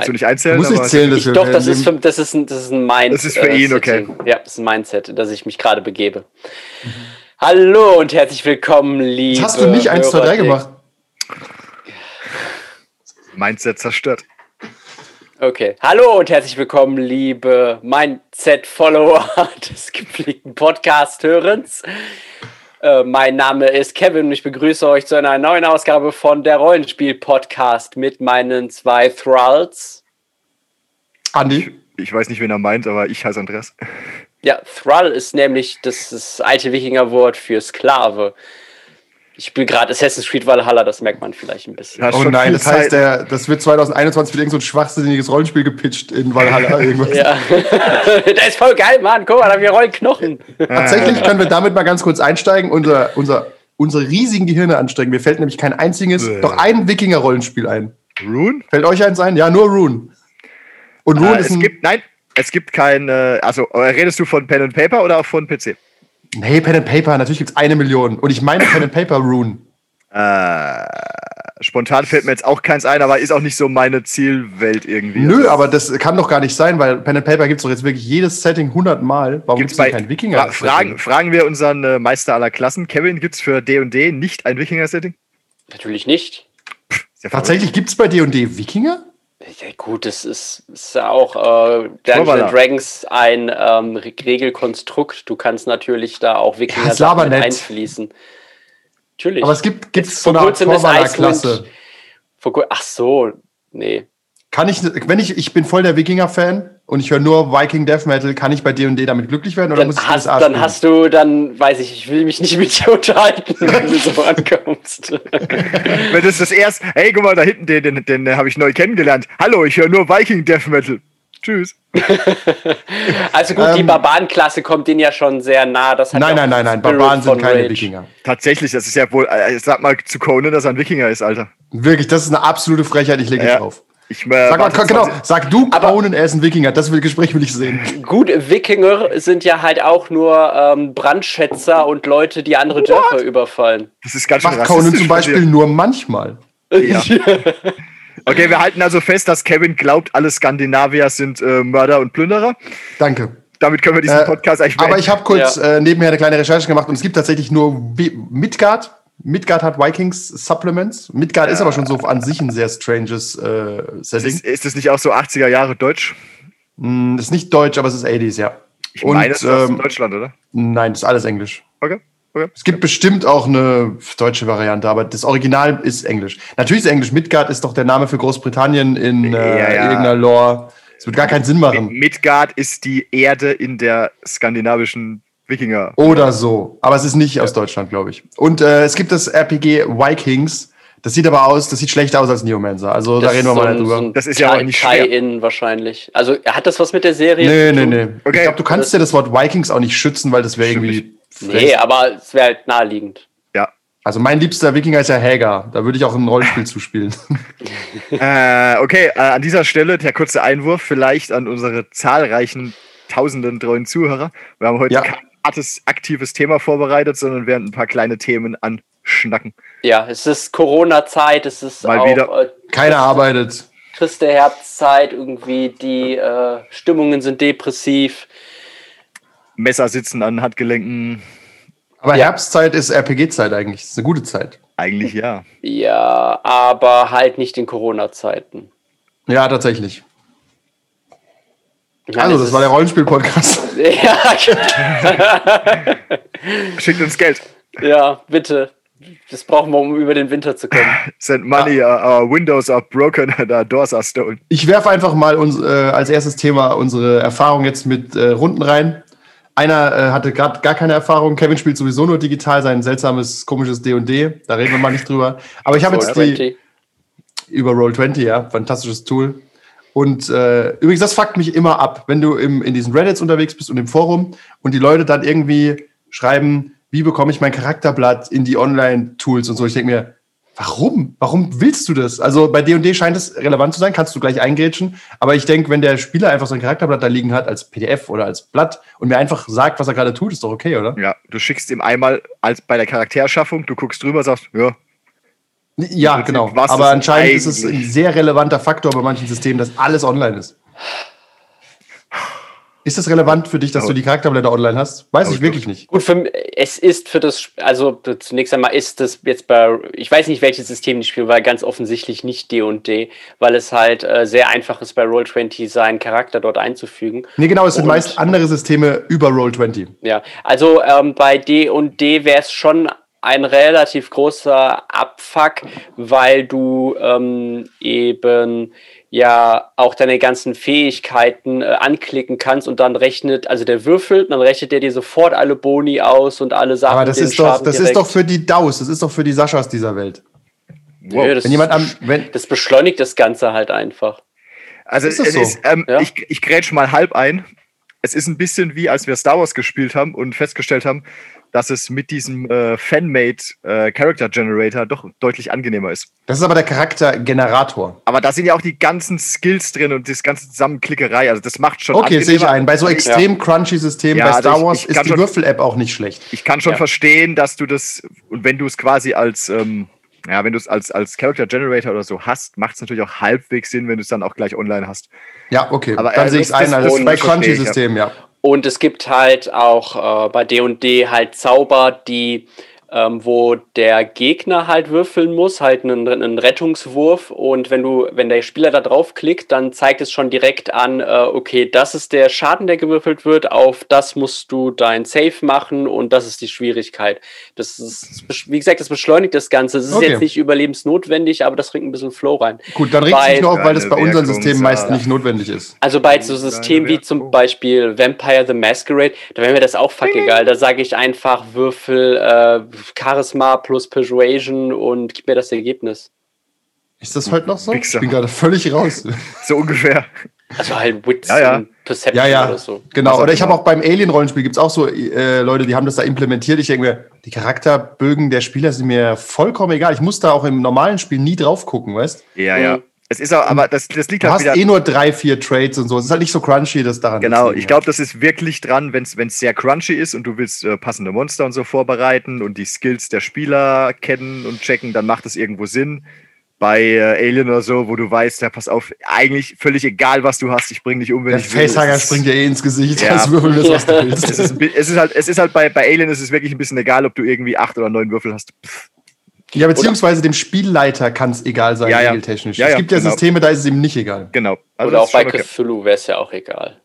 dazu nicht einzählen. Muss aber- zählen, dass Ich, wir doch, das ist, für, das, ist ein, das ist ein Mind. Das ist für ihn, okay. Ja, das ist ein Mindset, das ich mich gerade begebe. Hallo und herzlich willkommen, liebe. Jetzt hast du nicht 1, 2, 3 Hörer- gemacht. Mindset zerstört. Okay. Hallo und herzlich willkommen, liebe Mindset-Follower des gepflegten Podcast-Hörens. Äh, mein Name ist Kevin und ich begrüße euch zu einer neuen Ausgabe von der Rollenspiel-Podcast mit meinen zwei Thralls. Andi. Ich weiß nicht, wen er meint, aber ich heiße Andreas. Ja, Thrall ist nämlich das, das alte Wikingerwort für Sklave. Ich spiele gerade Assassin's Creed Valhalla, das merkt man vielleicht ein bisschen. Hast Oh schon nein, das heißt, der, das wird 2021 wieder irgend so ein schwachsinniges Rollenspiel gepitcht in Valhalla. Irgendwas. Ja, das ist voll geil, Mann. Guck mal, da haben wir rollen Knochen. Tatsächlich können wir damit mal ganz kurz einsteigen, unser, unser, unsere riesigen Gehirne anstrengen. Mir fällt nämlich kein einziges, Bäh. doch ein Wikinger-Rollenspiel ein. Rune? Fällt euch eins ein? Ja, nur Rune. Und Rune Äh, ist es ein. gibt, nein, es gibt kein, äh, also äh, redest du von Pen and Paper oder auch von PC? Nee, Pen and Paper, natürlich gibt es eine Million. Und ich meine Pen and Paper Rune. Äh, spontan fällt mir jetzt auch keins ein, aber ist auch nicht so meine Zielwelt irgendwie. Nö, Also, aber das kann doch gar nicht sein, weil Pen and Paper gibt es doch jetzt wirklich jedes Setting 100 Mal. Warum gibt Gibt's es kein Wikinger? Fra fragen, fragen wir unseren äh, Meister aller Klassen, Kevin, gibt es für D&D nicht ein Wikinger-Setting? Natürlich nicht. Tatsächlich gibt es bei D&D Wikinger? Ja, gut, das ist, ist ja auch äh, Dungeons and Dragons ein ähm, Re- Regelkonstrukt. Du kannst natürlich da auch Wikinger nett. einfließen. Natürlich. Aber es gibt gibt's Jetzt so eine Art Vor kur- Ach so, nee. Kann ich, wenn ich, ich bin voll der Wikinger-Fan und ich höre nur Viking Death Metal, kann ich bei D&D damit glücklich werden oder Dann muss ich hast, dann spielen? hast du, dann weiß ich, ich will mich nicht mit dir unterhalten, wenn du so ankommst. Wenn das das erste, hey, guck mal, da hinten, den, den, den, den habe ich neu kennengelernt. Hallo, ich höre nur Viking Death Metal. Tschüss. Also gut, die Ähm, Barbarenklasse kommt denen ja schon sehr nah. Das hat Nein, ja auch nein, nein, nein, Spirit Barbaren sind keine Rage. Wikinger. Tatsächlich, das ist ja wohl, äh, sag mal zu Conan, dass er ein Wikinger ist, Alter. Wirklich, das ist eine absolute Frechheit, ich lege Ja. es drauf. Ich, äh, Sag, mal, genau, 20 sag du Conan, er ist ein Wikinger, das will, Gespräch will ich sehen. Gut, Wikinger sind ja halt auch nur ähm, Brandschätzer und Leute, die andere Dörfer überfallen. Das ist ganz schön Macht Conan zum Beispiel dir. nur manchmal. Ja. Okay, wir halten also fest, dass Kevin glaubt, alle Skandinavier sind äh, Mörder und Plünderer. Danke. Damit können wir diesen Äh, Podcast eigentlich Aber ich habe kurz Ja. äh, nebenher eine kleine Recherche gemacht und es gibt tatsächlich nur Midgard. Midgard hat Vikings Supplements. Midgard ist aber schon so an sich ein sehr stranges äh, Setting. ist, ist das nicht auch so 80er Jahre Deutsch? Mm, ist nicht deutsch, aber es ist 80s, ja. Ich meine, es ist ähm, Deutschland, oder? nein, das ist alles Englisch. Okay. okay. Es gibt bestimmt auch eine deutsche Variante, aber das Original ist Englisch. Natürlich ist Englisch. Midgard ist doch der Name für Großbritannien in äh, Ja, ja. irgendeiner Lore. Es wird gar keinen Sinn machen. Midgard ist die Erde in der skandinavischen Wikinger. Oder so. Aber es ist nicht aus Deutschland, glaube ich. Und äh, es gibt das RPG Vikings. Das sieht aber aus, das sieht schlechter aus als Neomancer. Also da Das reden wir ist mal so nicht ein- drüber. so Das ist ja auch nicht schwer. Tie-In wahrscheinlich. Also hat das was mit der Serie nee, zu nee, nee. Okay. Ich glaube, du kannst dir das Wort Vikings auch nicht schützen, weil das wäre irgendwie. Nee, aber es wäre halt naheliegend. Ja. Also mein liebster Wikinger ist ja Hagar. Da würde ich auch ein Rollenspiel zuspielen. Äh, okay, äh, an dieser Stelle der kurze Einwurf vielleicht an unsere zahlreichen tausenden treuen Zuhörer. Wir haben heute Ja. kein hartes, aktives Thema vorbereitet, sondern werden ein paar kleine Themen anschnacken. Ja, es ist Corona-Zeit, es ist Mal auch wieder. Äh, Keiner arbeitet. Christ der Herbstzeit, irgendwie die äh, Stimmungen sind depressiv. Messer sitzen an Handgelenken. Aber Ja. Herbstzeit ist RPG-Zeit eigentlich. Das ist eine gute Zeit. Eigentlich ja. Ja, aber halt nicht in Corona-Zeiten. Ja, tatsächlich. Meine, Also, das war der Rollenspiel-Podcast. Ja, Schickt uns Geld. ja, bitte. Das brauchen wir, um über den Winter zu kommen. Send money, uh, our windows are broken and our doors are stolen. Ich werfe einfach mal uns, äh, als erstes Thema unsere Erfahrung jetzt mit äh, Runden rein. Einer äh, hatte gerade gar keine Erfahrung. Kevin spielt sowieso nur digital sein seltsames, komisches D&D. Da reden wir mal nicht drüber. Aber ich habe jetzt die 20. über Roll20, ja, fantastisches Tool. Und äh, übrigens, das fuckt mich immer ab, wenn du im, in diesen Reddits unterwegs bist und im Forum und die Leute dann irgendwie schreiben, wie bekomme ich mein Charakterblatt in die Online-Tools und so. Ich denke mir, warum? Warum willst du das? Also bei D&D scheint es relevant zu sein, kannst du gleich eingrätschen. Aber ich denke, wenn der Spieler einfach sein Charakterblatt da liegen hat als PDF oder als Blatt und mir einfach sagt, was er gerade tut, ist doch okay, oder? Ja, du schickst ihm einmal als bei der Charakterschaffung, du guckst drüber, sagst, ja, Ja, genau. was Aber anscheinend ist es ein eigentlich- sehr relevanter Faktor bei manchen Systemen, dass alles online ist. Ist das relevant für dich, dass Aber- du die Charakterblätter online hast? Weiß ich wirklich nicht. Gut, für, es ist für das, also zunächst einmal ist das jetzt bei, ich weiß nicht, welches System die spielen, weil ganz offensichtlich nicht D&D, weil es halt äh, sehr einfach ist, bei Roll20 seinen Charakter dort einzufügen. Nee, genau, es sind Und- meist andere Systeme über Roll20. Ja, also ähm, bei D&D wäre es schon ein relativ großer Abfuck, weil du ähm, eben ja auch deine ganzen Fähigkeiten äh, anklicken kannst und dann rechnet, also der würfelt, dann rechnet der dir sofort alle Boni aus und alle Sachen. Aber das ist doch, Schaden das ist doch für die DAOs, das ist doch für die Saschas dieser Welt. Nö, das, Wenn jemand am, wenn, das beschleunigt das Ganze halt einfach. Also Ist das es so? ist, ähm, Ja. ich, ich grätsch mal halb ein. Es ist ein bisschen wie, als wir Star Wars gespielt haben und festgestellt haben, dass es mit diesem äh, Fanmade äh, Character Generator doch deutlich angenehmer ist. das ist aber der Charaktergenerator. Aber da sind ja auch die ganzen Skills drin und das ganze Zusammenklickerei. Also das macht schon Okay, sehe ich ein. Bei so extrem crunchy Systemen, Ja, bei also Star ich- Wars ich ist kann die Würfel-App auch nicht schlecht. Ich kann schon Ja. verstehen, dass du das, und wenn du es quasi als, ähm, ja, wenn du es als, als Character Generator oder so hast, macht es natürlich auch halbwegs Sinn, wenn du es dann auch gleich online hast. Ja, okay. Aber, dann äh, sehe ich es ein. Also das bei ich, ja. Und es gibt halt auch äh, bei D&D halt Zauber, die ähm, wo der Gegner halt würfeln muss, halt einen, einen Rettungswurf und wenn du, wenn der Spieler da draufklickt, dann zeigt es schon direkt an, äh, okay, das ist der Schaden, der gewürfelt wird, auf das musst du dein Save machen und das ist die Schwierigkeit. Das ist, wie gesagt, das beschleunigt das Ganze. Es ist Okay. jetzt nicht überlebensnotwendig, aber das bringt ein bisschen Flow rein. Gut, dann regt es nur auf, weil das bei unseren Systemen meist ja. nicht notwendig ist. Also bei so Systemen wie zum. Beispiel Vampire the Masquerade, da wäre mir das auch fuck egal. Da sage ich einfach Würfel äh, Charisma plus Persuasion und gib mir das Ergebnis. Ist das heute noch so? Wichser. Ich bin gerade völlig raus. So ungefähr. Also halt Wits Ja, ja. und Perception Ja, ja, oder so. genau. Auch Oder ich habe immer. auch beim Alien-Rollenspiel gibt es auch so äh, Leute, die haben das da implementiert. Ich denke mir, die Charakterbögen der Spieler sind mir vollkommen egal. Ich muss da auch im normalen Spiel nie drauf gucken, weißt Ja, Mhm. ja. Es ist auch, aber das, das liegt du? halt hast wieder. eh nur drei, vier Trades und so. Es ist halt nicht so crunchy, das daran Genau, ich glaube, das ist wirklich dran, wenn es sehr crunchy ist und du willst äh, passende Monster und so vorbereiten und die Skills der Spieler kennen und checken, dann macht das irgendwo Sinn. Bei äh, Alien oder so, wo du weißt, ja, pass auf, eigentlich völlig egal, was du hast, ich bring dich um, wenn Der ich will. Facehanger Es ist- springt dir eh ins Gesicht, Ja. als würfeln das, was du Es willst. ist, ein bi- es ist halt, es ist halt bei, bei Alien ist es wirklich ein bisschen egal, ob du irgendwie acht oder neun Würfel hast. Pff, Ja, beziehungsweise dem Spielleiter kann es egal sein, Ja, ja. regeltechnisch. Ja, es gibt ja genau. Systeme, da ist es ihm nicht egal. genau. Also oder auch bei. Cthulhu wäre es ja auch egal.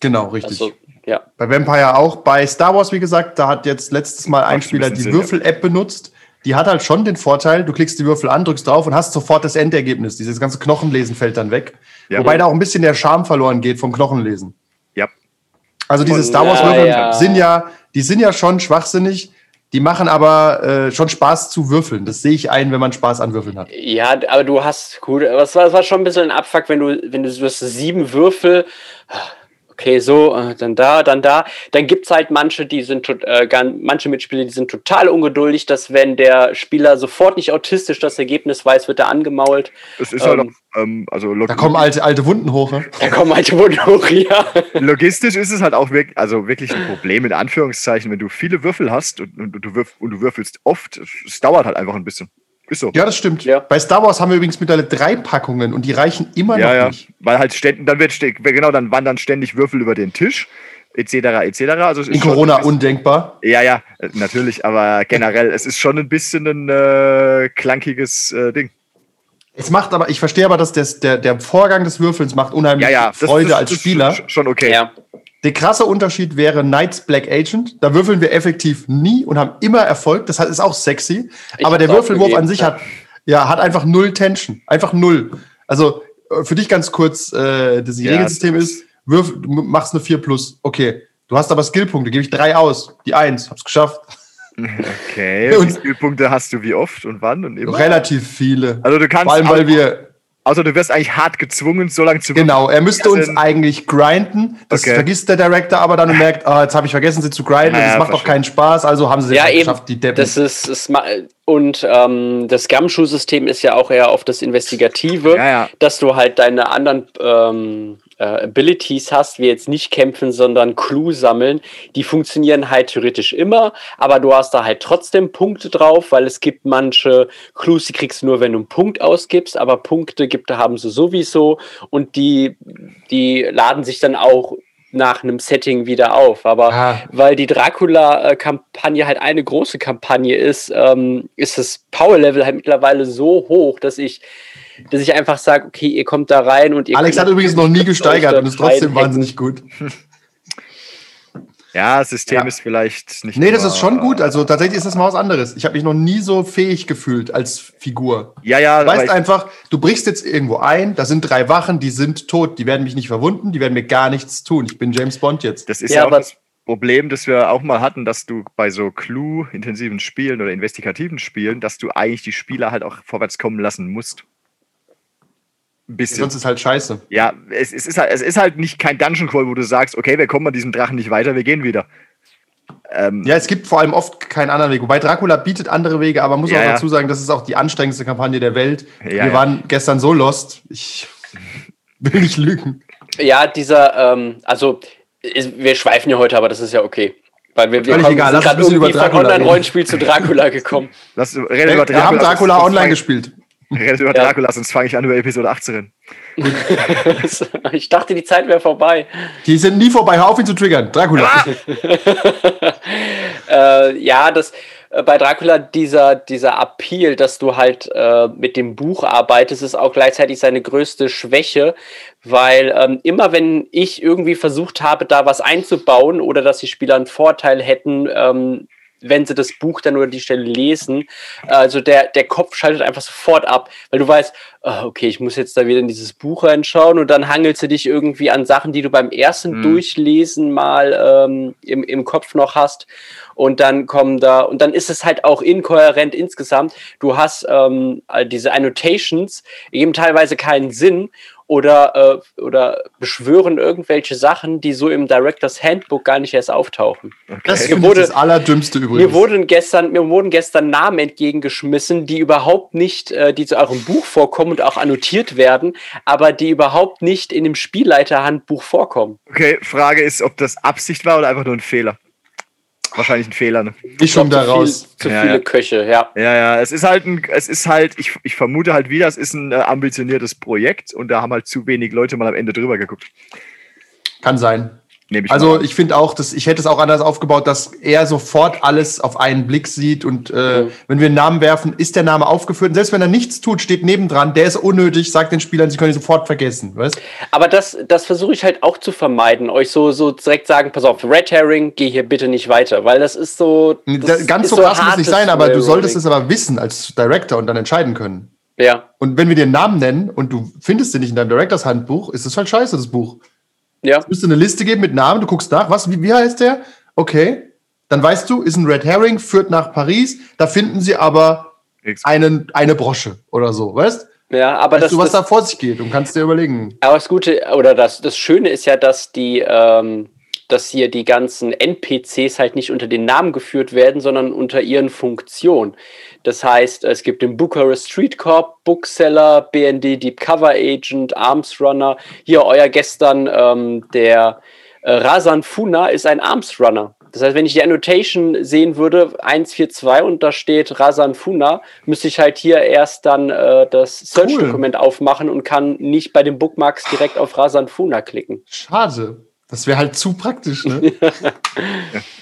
Genau, richtig. Also, ja. Bei Vampire auch. Bei Star Wars, wie gesagt, da hat jetzt letztes Mal ein Macht ein Spieler die Würfel-App benutzt. Die hat halt schon den Vorteil, du klickst die Würfel an, drückst drauf und hast sofort das Endergebnis. Dieses ganze Knochenlesen fällt dann weg. Ja. Wobei da auch ein bisschen der Charme verloren geht vom Knochenlesen. Ja. Also diese Star Wars Ja, Würfel ja. sind ja, die sind ja schon schwachsinnig. Die machen aber äh, schon Spaß zu würfeln. Das sehe ich ein, wenn man Spaß an Würfeln hat. Ja, aber du hast gut, es war, es war schon ein bisschen ein Abfuck, wenn du, wenn du, du hast sieben Würfel, okay, so, äh, dann da, dann da, dann gibt's halt manche, die sind, äh, manche Mitspieler, die sind total ungeduldig, dass wenn der Spieler sofort nicht autistisch das Ergebnis weiß, wird er angemault. Es ist halt Ähm, auch, ähm, also Da kommen alte, alte Wunden hoch. Ne? Da kommen halt Wunden hoch, ja. logistisch ist es halt auch wirklich, also wirklich ein Problem in Anführungszeichen, wenn du viele Würfel hast und, und, du, würf, und du würfelst oft, es, es dauert halt einfach ein bisschen. Ist so. Ja, das stimmt. Ja. Bei Star Wars haben wir übrigens mittlerweile drei Packungen und die reichen immer ja, noch ja. nicht. Weil halt ständig, dann wird genau, dann wandern ständig Würfel über den Tisch, etc., etc. Also In Corona bisschen- undenkbar. Ja, ja, natürlich, aber generell, es ist schon ein bisschen ein äh, klankiges äh, Ding. Es macht aber, ich verstehe aber, dass das, der, der Vorgang des Würfelns macht unheimlich Ja, ja, das, Freude das, als das Spieler. ist schon okay. Ja. Der krasse Unterschied wäre Knights Black Agent. Da würfeln wir effektiv nie und haben immer Erfolg. Das ist auch sexy. Ich aber der Würfelwurf an sich hat, ja, hat einfach null Tension. Einfach null. Also äh, für dich ganz kurz, äh, das Ja, Regelsystem ist, würf, du machst eine 4 plus. Okay. Du hast aber Skillpunkte, gebe ich drei aus. Die 1, hab's geschafft. Okay, Und- wie viele Punkte hast du wie oft und wann und immer? Relativ viele. Also du kannst, Vor allem, weil wir, also du wirst eigentlich hart gezwungen, so lange zu genau, er müsste uns sind- eigentlich grinden. Das Okay. vergisst der Director aber dann und merkt, ah, jetzt habe ich vergessen, sie zu grinden. Ja, und das macht auch verstehe. keinen Spaß. Also haben sie Ja, es eben. geschafft, die Deppen. Das ist, es ma- und ähm, das Gumshoe-System ist ja auch eher auf das Investigative, Ja, ja. dass du halt deine anderen ähm, äh, Abilities hast, wie jetzt nicht kämpfen, sondern Clue sammeln. Die funktionieren halt theoretisch immer, aber du hast da halt trotzdem Punkte drauf, weil es gibt manche Clues, die kriegst du nur, wenn du einen Punkt ausgibst, aber Punkte gibt, haben sie sowieso und die, die laden sich dann auch nach einem Setting wieder auf. Aber Ah. weil die Dracula-Kampagne halt eine große Kampagne ist, ähm, ist das Power-Level halt mittlerweile so hoch, dass ich, dass ich einfach sage, okay, ihr kommt da rein und ihr Alex hat übrigens noch nie gesteigert und ist trotzdem wahnsinnig gut. Ja, das System Ja. ist vielleicht nicht. Nee, das ist schon gut. Also tatsächlich ist das mal was anderes. Ich habe mich noch nie so fähig gefühlt als Figur. Ja, ja, Du weißt einfach, du brichst jetzt irgendwo ein, da sind drei Wachen, die sind tot, die werden mich nicht verwunden, die werden mir gar nichts tun. Ich bin James Bond jetzt. Das ist Ja, ja, auch aber- das Problem, das wir auch mal hatten, dass du bei so Clue-intensiven Spielen oder investigativen Spielen, dass du eigentlich die Spieler halt auch vorwärts kommen lassen musst. Bisschen. Sonst ist halt scheiße. ja, es, es, ist halt, es ist halt nicht kein Dungeon Crawl, wo du sagst, okay, wir kommen an diesem Drachen nicht weiter, wir gehen wieder. Ähm, Ja, es gibt vor allem oft keinen anderen Weg. Wobei Dracula bietet andere Wege, aber man muss Ja, auch dazu sagen, das ist auch die anstrengendste Kampagne der Welt. Ja, Wir ja. waren gestern so lost. Ich will nicht lügen. Ja, dieser, ähm, also ist, wir schweifen ja heute, aber das ist ja okay. Weil wir, wir Völlig egal, lass uns ein gerade bisschen über von Dracula reden. Online-Rollenspiel zu Dracula gekommen. lass, rede Wir, über wir haben Dracula online gespielt. Rede über Ja. Dracula, sonst fange ich an über Episode 8 zu reden. ich dachte, die Zeit wäre vorbei. Die sind nie vorbei. Hör auf, ihn zu triggern. Dracula. Äh, ja, das äh, bei Dracula dieser, dieser Appeal, dass du halt äh, mit dem Buch arbeitest, ist auch gleichzeitig seine größte Schwäche, weil ähm, immer wenn ich irgendwie versucht habe, da was einzubauen oder dass die Spieler einen Vorteil hätten, ähm, wenn sie das Buch dann oder die Stelle lesen, also der, der Kopf schaltet einfach sofort ab, weil du weißt, ah, okay, ich muss jetzt da wieder in dieses Buch reinschauen und dann hangelst du dich irgendwie an Sachen, die du beim ersten Mhm. Durchlesen mal ähm, im, im Kopf noch hast und dann kommen da, und dann ist es halt auch inkohärent insgesamt. Du hast ähm, diese Annotations, geben teilweise keinen Sinn oder, äh, oder beschwören irgendwelche Sachen, die so im Director's Handbook gar nicht erst auftauchen. Das Mir finde ich wurde- das Allerdümmste übrigens. Mir wurden gestern, mir wurden gestern Namen entgegengeschmissen, die überhaupt nicht, äh, die zu eurem Buch vorkommen und auch annotiert werden, aber die überhaupt nicht in dem Spielleiterhandbuch vorkommen. Okay, Frage ist, ob das Absicht war oder einfach nur ein Fehler. Wahrscheinlich ein Fehler, ne? Zu viel- daraus. Zu Ja, viele ja. Köche, ja. Ja, ja, es ist halt ein, es ist halt, ich, ich vermute halt wieder, es ist ein äh, ambitioniertes Projekt und da haben halt zu wenig Leute mal am Ende drüber geguckt. Kann sein. Nehme ich Also ich finde auch, dass ich hätte es auch anders aufgebaut, dass er sofort alles auf einen Blick sieht und äh, Mhm. wenn wir einen Namen werfen, ist der Name aufgeführt. Und selbst wenn er nichts tut, steht nebendran, der ist unnötig, sagt den Spielern, sie können ihn sofort vergessen. Weißt? Aber das, das versuche ich halt auch zu vermeiden, euch so, so direkt sagen, pass auf, Red Herring, geh hier bitte nicht weiter, weil das ist so. Das Ganz ist so krass muss nicht sein, aber du solltest es aber wissen als Director und dann entscheiden können. Ja, Und wenn wir dir einen Namen nennen und du findest den nicht in deinem Directors Handbuch, ist das halt scheiße, das Buch. Ja. Es müsste eine Liste geben mit Namen, du guckst nach, was, wie, wie heißt der? Okay. Dann weißt du, ist ein Red Herring, führt nach Paris, da finden sie aber einen, eine Brosche oder so, weißt? Ja, aber Weißt das, du, was das, da vor sich geht und kannst dir überlegen. Aber das Gute oder das, das Schöne ist ja, dass die, ähm, dass hier die ganzen NPCs halt nicht unter den Namen geführt werden, sondern unter ihren Funktionen. Das heißt, es gibt den Bucharest Street Corp, Bookseller, BND Deep Cover Agent, Arms Runner. Hier euer gestern ähm, der äh, Rasan Funa ist ein Arms Runner. Das heißt, wenn ich die Annotation sehen würde, 142 und da steht Rasan Funa, müsste ich halt hier erst dann äh, das Search-Dokument aufmachen und kann nicht bei den Bookmarks direkt auf Rasan Funa klicken. Schade. Das wäre halt zu praktisch, ne?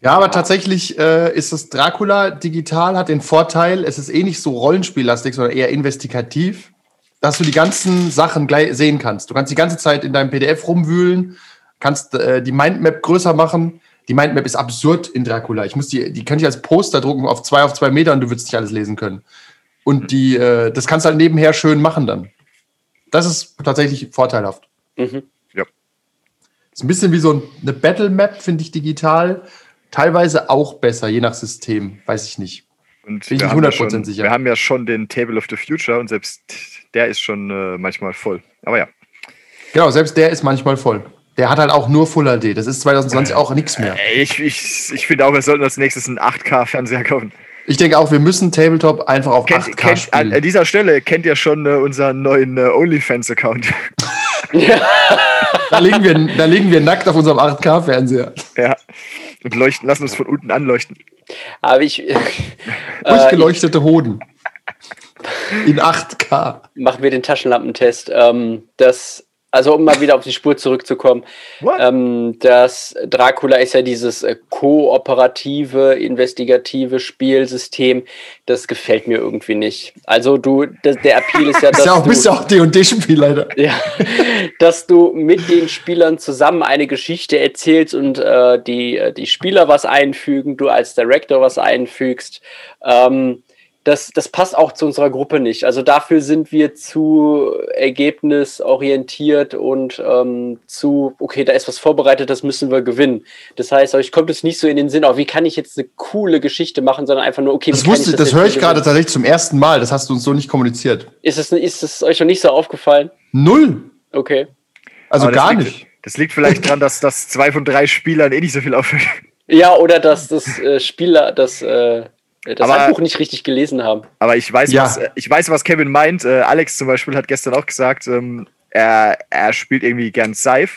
ja, aber tatsächlich äh, ist das Dracula digital, hat den Vorteil, es ist eh nicht so rollenspiellastig, sondern eher investigativ, dass du die ganzen Sachen gleich sehen kannst. Du kannst die ganze Zeit in deinem PDF rumwühlen, kannst äh, die Mindmap größer machen. Die Mindmap ist absurd in Dracula. Ich muss die, die kann ich als Poster drucken auf zwei auf zwei Meter und du würdest nicht alles lesen können. Und die, äh, das kannst du halt nebenher schön machen dann. Das ist tatsächlich vorteilhaft. Mhm. Ja. Ist ein bisschen wie so ein- eine Battle Map, finde ich digital. Teilweise auch besser, je nach System. Weiß ich nicht. Und Bin ich nicht haben ja 100% schon, sicher. Wir haben ja schon den Table of the Future und selbst der ist schon äh, manchmal voll. Aber ja. Genau, selbst der ist manchmal voll. Der hat halt auch nur Full HD. Das ist 2020 auch nichts mehr. Ey, Ich, ich, ich finde auch, wir sollten als nächstes einen 8K-Fernseher kaufen. Ich denke auch, wir müssen Tabletop einfach auf Kennt, 8K kennt, spielen. an dieser Stelle kennt ihr schon äh, unseren neuen äh, OnlyFans-Account. Da liegen wir, da liegen wir nackt auf unserem 8K-Fernseher. ja. Und leuchten, lassen uns von unten anleuchten. Aber ich. Äh, Durchgeleuchtete Hoden. In 8K. machen wir den Taschenlampentest. Ähm, das, also um mal wieder auf die Spur zurückzukommen, ähm, das Dracula ist ja dieses äh, kooperative, investigative Spielsystem. Das gefällt mir irgendwie nicht. Also du, das, der Appeal ist ja, dass Ist ja auch, du, bist ja auch D&D-Spielleiter. ja, dass du mit den Spielern zusammen eine Geschichte erzählst und äh, die, äh, die Spieler was einfügen, du als Director was einfügst. Ähm, das, das passt auch zu unserer Gruppe nicht. Also dafür sind wir zu ergebnisorientiert und ähm, zu, okay, da ist was vorbereitet, das müssen wir gewinnen. Das heißt, euch kommt es nicht so in den Sinn, auch wie kann ich jetzt eine coole Geschichte machen, sondern einfach nur, okay, Das, wie kann wusste, ich das jetzt höre ich gerade tatsächlich zum ersten Mal. Das hast du uns so nicht kommuniziert. Ist es, ist es euch noch nicht so aufgefallen? Null. Okay. Also das gar liegt, nicht. Das liegt vielleicht daran, dass, dass zwei von drei Spielern eh nicht so viel auffällt. Ja, oder dass das äh, Spieler das, äh, das Aber- Handbuch nicht richtig gelesen haben. Aber ich weiß, Ja. was, äh, ich weiß, was Kevin meint. Äh, Alex zum Beispiel hat gestern auch gesagt, ähm, er, er spielt irgendwie gern Scythe.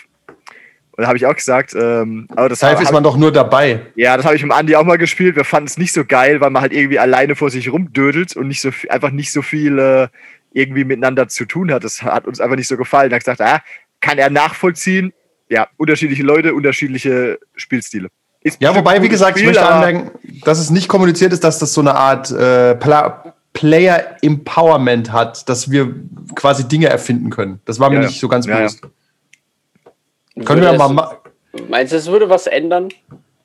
Und da habe ich auch gesagt, ähm, aber das hab, ist man doch nur dabei. ja, das habe ich mit Andi auch mal gespielt. Wir fanden es nicht so geil, weil man halt irgendwie alleine vor sich rumdödelt und nicht so einfach nicht so viel äh, irgendwie miteinander zu tun hat. Das hat uns einfach nicht so gefallen. Da habe ich gesagt, ah, kann er nachvollziehen. Ja, unterschiedliche Leute, unterschiedliche Spielsstile. Ist Ja, wobei, wie gesagt, ich Spiel, möchte aber- anmerken, dass es nicht kommuniziert ist, dass das so eine Art äh, Pla Player Empowerment hat, dass wir quasi Dinge erfinden können. Das war mir Ja, nicht so ganz Ja, ja. bewusst. Können wir Würde ja mal ma Meinst du, es würde was ändern?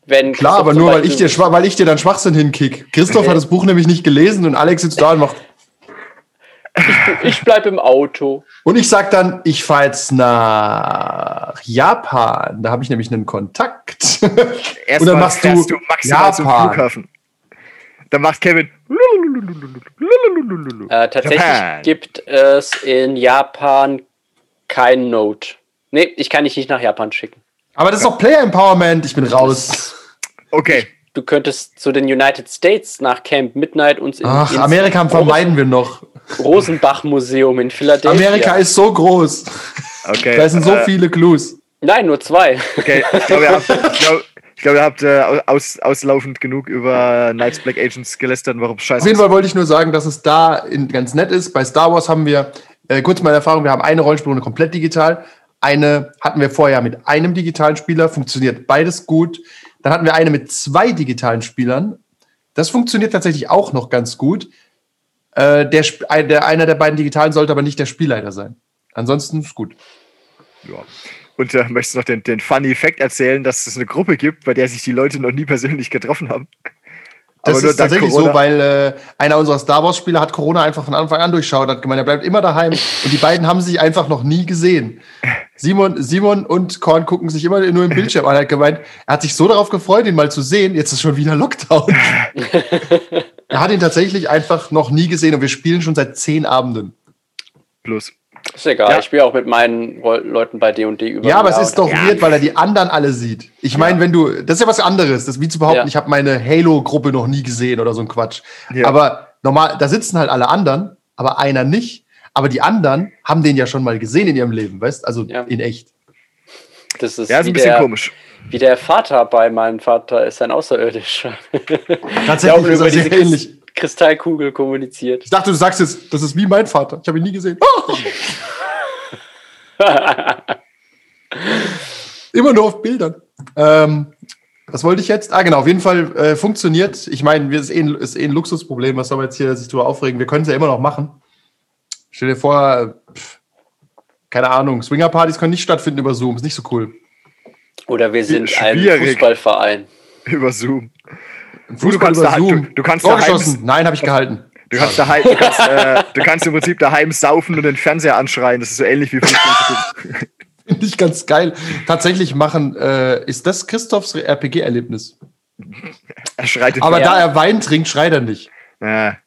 Wenn Klar, aber nur weil ich, dir, weil ich dir dann Schwachsinn hinkick. Christoph hat das Buch nämlich nicht gelesen und Alex sitzt da und macht. Ich bleib im Auto. Und ich sag dann, ich fahre jetzt nach Japan. Da habe ich nämlich einen Kontakt. Erstmal Und dann machst du du maximal zum Japan. Flughafen. Dann macht Kevin. Äh, tatsächlich Japan. gibt es in Japan kein Note. Nee, ich kann dich nicht nach Japan schicken. Aber das ist doch Player Empowerment. Ich bin raus. Okay. Du könntest zu den United States nach Camp Midnight und in, Ach, ins Amerika vermeiden wir noch. Rosenbach-Museum in Philadelphia. Amerika ist so groß. Okay. Da sind so äh, viele Clues. Nein, nur zwei. Okay, ich glaube, ihr habt, ich glaub, ich glaub, ihr habt äh, aus, auslaufend genug über Knights Black Agents gelästert, warum Auf scheiße jeden ist. Fall wollte ich nur sagen, dass es da in, ganz nett ist. Bei Star Wars haben wir, äh, kurz meine Erfahrung, wir haben eine Rollenspielrunde komplett digital. Eine hatten wir vorher mit einem digitalen Spieler, funktioniert beides gut. Dann hatten wir eine mit zwei digitalen Spielern. Das funktioniert tatsächlich auch noch ganz gut. Äh, der, der, einer der beiden digitalen sollte aber nicht der Spielleiter sein. Ansonsten ist gut. Ja. Und äh, möchtest du noch den, den Funny Fact erzählen, dass es eine Gruppe gibt, bei der sich die Leute noch nie persönlich getroffen haben? Das ist tatsächlich Corona. so, weil äh, einer unserer Star Wars-Spieler hat Corona einfach von Anfang an durchschaut, hat gemeint, er bleibt immer daheim und die beiden haben sich einfach noch nie gesehen. Simon, Simon und Korn gucken sich immer nur im Bildschirm an. Er hat gemeint, er hat sich so darauf gefreut, ihn mal zu sehen. Jetzt ist schon wieder Lockdown. er hat ihn tatsächlich einfach noch nie gesehen und wir spielen schon seit zehn Abenden. Plus. Ist egal, Ja. ich spiele auch mit meinen Leuten bei D&D über. Ja, aber es ist doch weird, weil er die anderen alle sieht. Ich meine, wenn du, das ist ja was anderes. Das ist wie zu behaupten, Ja. ich habe meine Halo-Gruppe noch nie gesehen oder so ein Quatsch. Ja. Aber normal, da sitzen halt alle anderen, aber einer nicht. Aber die anderen haben den ja schon mal gesehen in ihrem Leben, weißt? Also Ja. in echt. Das ist, Ja, ist ein bisschen der, komisch. Wie der Vater bei meinem Vater ist ein Außerirdischer. Tatsächlich ist über diese ähnlich. Krist- Kristallkugel kommuniziert. Ich dachte, du sagst jetzt, das ist wie mein Vater. Ich habe ihn nie gesehen. Immer nur auf Bildern. Ähm, was wollte ich jetzt? Ah, genau, auf jeden Fall äh, funktioniert. Ich meine, wir- es ist eh, ein, ist eh ein Luxusproblem. Was soll man jetzt hier sich drüber aufregen? Wir können es ja immer noch machen. Stell dir vor, pff, keine Ahnung, Swingerpartys können nicht stattfinden über Zoom. Ist nicht so cool. Oder wir sind ein Schwierig. Fußballverein. Über Zoom. Fußball kannst über da- Zoom. du- du kannst Tor daheim-. Nein, habe ich gehalten. Du kannst, daheim, du, kannst, äh, du kannst im Prinzip daheim saufen und den Fernseher anschreien. Das ist so ähnlich wie Fußball. Finde ich ganz geil. Tatsächlich machen, äh, ist das Christophs RPG-Erlebnis. er schreit Aber da er Wein trinkt, schreit er nicht. Ja. Er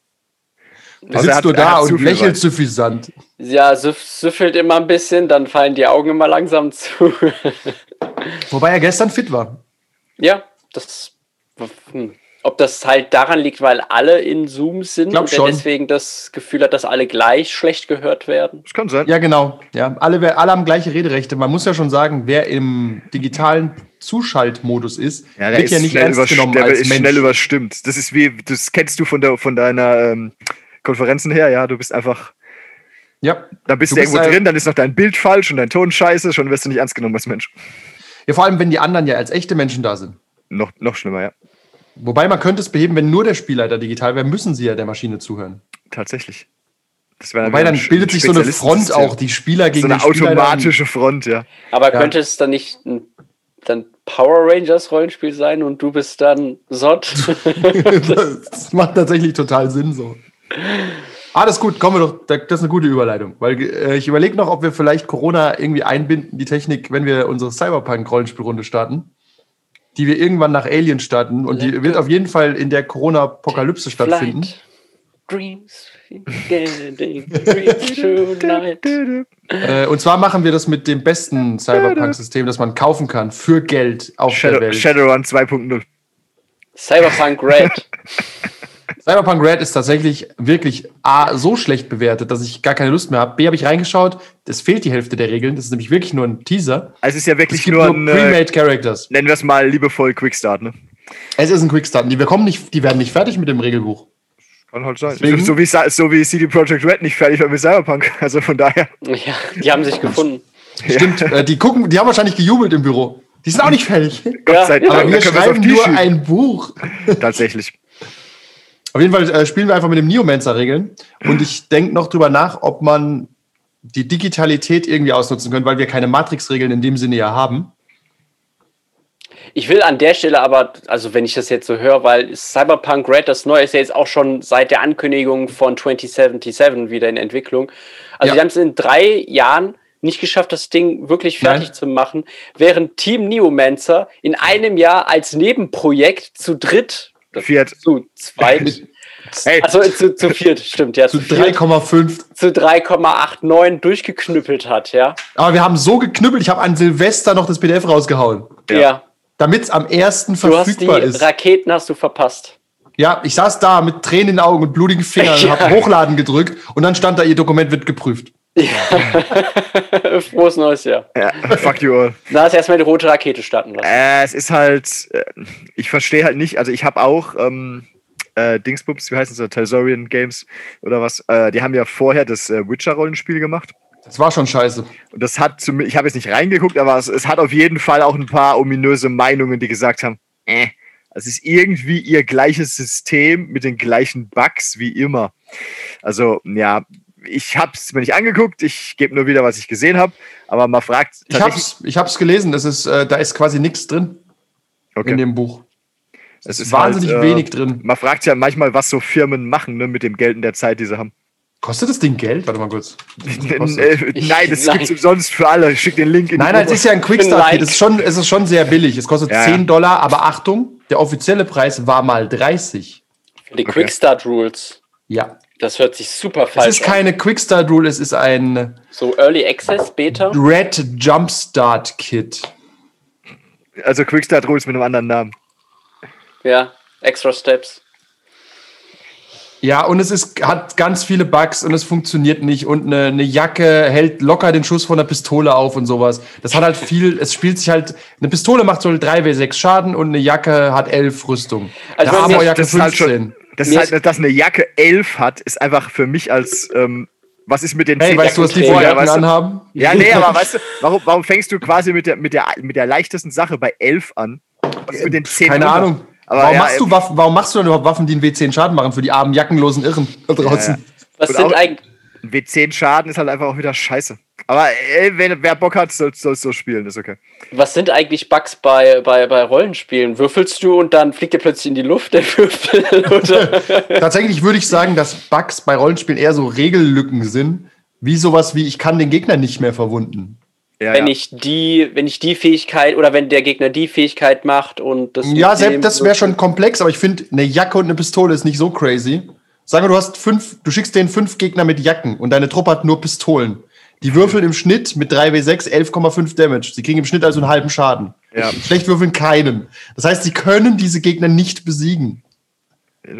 Also sitzt hat- nur er da und zu viel lächelt Wein. suffisant. Ja, süff, süffelt immer ein bisschen, dann fallen die Augen immer langsam zu. Wobei er gestern fit war. ja, das. Hm. ob das halt daran liegt, weil alle in Zoom sind Glaub und er schon. deswegen das Gefühl hat, dass alle gleich schlecht gehört werden. Das kann sein. Ja, genau. Ja, alle, alle haben gleiche Rederechte. Man muss ja schon sagen, wer im digitalen Zuschaltmodus ist, Ja, der wird ist, ja nicht schnell, ernst genommen der als ist Mensch. schnell überstimmt. Das ist wie, das kennst du von, der, von deiner ähm, Konferenzen her, ja. Du bist einfach, ja. da bist Du du, bist irgendwo drin, dann ist noch dein Bild falsch und dein Ton scheiße, schon wirst du nicht ernst genommen als Mensch. Ja, vor allem, wenn die anderen ja als echte Menschen da sind. Noch, noch schlimmer, ja. Wobei man könnte es beheben, wenn nur der Spielleiter digital wäre, müssen sie ja der Maschine zuhören. Tatsächlich. Das wäre Wobei dann ein bildet sich so eine Front auch, die Spieler So gegen eine den Spielleiter. automatische Front, ja. Aber Ja. könnte es dann nicht ein dann Power Rangers Rollenspiel sein und du bist dann Sod? das macht tatsächlich total Sinn so. Ah, das ist gut, kommen wir doch, das ist eine gute Überleitung. Weil äh, ich überlege noch, ob wir vielleicht Corona irgendwie einbinden, die Technik, wenn wir unsere Cyberpunk-Rollenspielrunde starten, die wir irgendwann nach Alien starten und die Let wird auf jeden Fall in der Corona-Apokalypse stattfinden. Dreams. Äh, und zwar machen wir das mit dem besten Cyberpunk-System, das man kaufen kann für Geld auf der Shadow, Welt. Shadowrun 2.0. Cyberpunk Red. Cyberpunk Red ist tatsächlich wirklich A, so schlecht bewertet, dass ich gar keine Lust mehr habe. B, habe ich reingeschaut, es fehlt die Hälfte der Regeln. Das ist nämlich wirklich nur ein Teaser. Also es ist ja Es wirklich gibt nur nur ein, äh, Pre-Made Characters. nennen wir es mal liebevoll Quickstart, ne? Es ist ein Quickstart. Die, wir kommen nicht, die werden nicht fertig mit dem Regelbuch. Kann halt sein. Deswegen- So wie, so wie CD Projekt Red nicht fertig war mit Cyberpunk. Also von daher. Ja, die haben sich gefunden. Stimmt, äh, die gucken, die haben wahrscheinlich gejubelt im Büro. Die sind auch nicht fertig. Gott Ja, sei Dank. Aber wir schreiben nur ein Buch. Tatsächlich. Auf jeden Fall äh, spielen wir einfach mit dem Neomancer-Regeln. Und ich denke noch drüber nach, ob man die Digitalität irgendwie ausnutzen können, weil wir keine Matrix-Regeln in dem Sinne ja haben. Ich will an der Stelle aber, also wenn ich das jetzt so höre, weil Cyberpunk Red, das neue, ist ja jetzt auch schon seit der Ankündigung von 2077 wieder in Entwicklung. Also Ja. die haben es in drei Jahren nicht geschafft, das Ding wirklich fertig Nein. zu machen, während Team Neomancer in einem Jahr als Nebenprojekt zu dritt, Fiat. zu zweit, Hey, also zu, zu viert, stimmt, ja, Zu zu, viert, 3,5. zu 3,89 durchgeknüppelt hat, ja. Aber wir haben so geknüppelt, ich habe an Silvester noch das PDF rausgehauen, Ja. Ja. damit es am 1. Du hast die verfügbar ist. Raketen hast du verpasst. Ja, ich saß da mit Tränen in den Augen und blutigen Fingern und Ja. habe Hochladen gedrückt und dann stand da, ihr Dokument wird geprüft. Frohes neues Jahr. ja, fuck you all. Da hast du erstmal die rote Rakete starten lassen. Äh, es ist halt, äh, ich verstehe halt nicht, also ich habe auch ähm, äh, Dingsbums, wie heißen sie, Telsorian Games oder was, äh, die haben ja vorher das äh, Witcher-Rollenspiel gemacht. Das war schon scheiße. Und das hat, zum, ich habe jetzt nicht reingeguckt, aber es, es hat auf jeden Fall auch ein paar ominöse Meinungen, die gesagt haben, äh, es ist irgendwie ihr gleiches System mit den gleichen Bugs wie immer. Also, ja, ich habe es mir nicht angeguckt, ich gebe nur wieder, was ich gesehen habe, aber man fragt Ich hab's, ich hab's gelesen, es ist, äh, da ist quasi nichts drin okay. in dem Buch. es ist wahnsinnig halt, wenig drin. Man fragt ja manchmal, was so Firmen machen ne, mit dem Geld in der Zeit, die sie haben. Kostet das Ding Geld? Warte mal kurz. Äh, nein, das Nein. gibt's umsonst für alle. Schick den Link in Nein, nein, es ist ja ein Quickstart. Like. Es ist schon, es ist schon sehr billig. Es kostet Ja, 10 ja. Dollar, aber Achtung, der offizielle Preis war mal 30. Für die Quickstart Rules. Ja. Das hört sich super Es falsch ist keine Quickstart Rule, es ist ein an. So Early Access, Beta. Red Jumpstart Kit. Also Quickstart Rules mit einem anderen Namen. Ja, Extra Steps. Ja, und es ist, hat ganz viele Bugs und es funktioniert nicht. Und eine, eine Jacke hält locker den Schuss von der Pistole auf und sowas. Das hat halt viel, es spielt sich halt, eine Pistole macht so 3w6 Schaden und eine Jacke hat 11 Rüstung. Also eine wenn wir- Armorjacke Das ist halt 15. schon, das halt, dass eine Jacke 11 hat, ist einfach für mich als, ähm, was ist mit den hey, zehn weißt du, was die Vorjacken weißt du? anhaben? Ja, nee, aber weißt du, warum, warum fängst du quasi mit der, mit, der, mit der leichtesten Sache bei 11 an? Was ist mit den 10 Keine runter? Ahnung. Aber warum, ja, machst du Waffen, warum machst du denn überhaupt Waffen, die einen W10 Schaden machen für die armen, jackenlosen Irren da draußen? Ja, Was Und sind auch- eigentlich. Ein W10 Schaden ist halt einfach auch wieder scheiße. Aber ey, wenn, wer Bock hat, soll es so spielen, ist okay. Was sind eigentlich Bugs bei, bei, bei Rollenspielen? Würfelst du und dann fliegt er plötzlich in die Luft, der Würfel? Oder? Tatsächlich würde ich sagen, dass Bugs bei Rollenspielen eher so Regellücken sind, wie sowas wie ich kann den Gegner nicht mehr verwunden. Ja, wenn ja. ich die, wenn ich die Fähigkeit oder wenn der Gegner die Fähigkeit macht und das. Ja, selbst das wäre schon komplex, aber ich finde, eine Jacke und eine Pistole ist nicht so crazy. Sagen wir, du hast fünf, du schickst den fünf Gegner mit Jacken und deine Truppe hat nur Pistolen. Die würfeln im Schnitt mit 3w6 11,5 Damage. Sie kriegen im Schnitt also einen halben Schaden. Ja. Schlecht würfeln keinen. Das heißt, sie können diese Gegner nicht besiegen.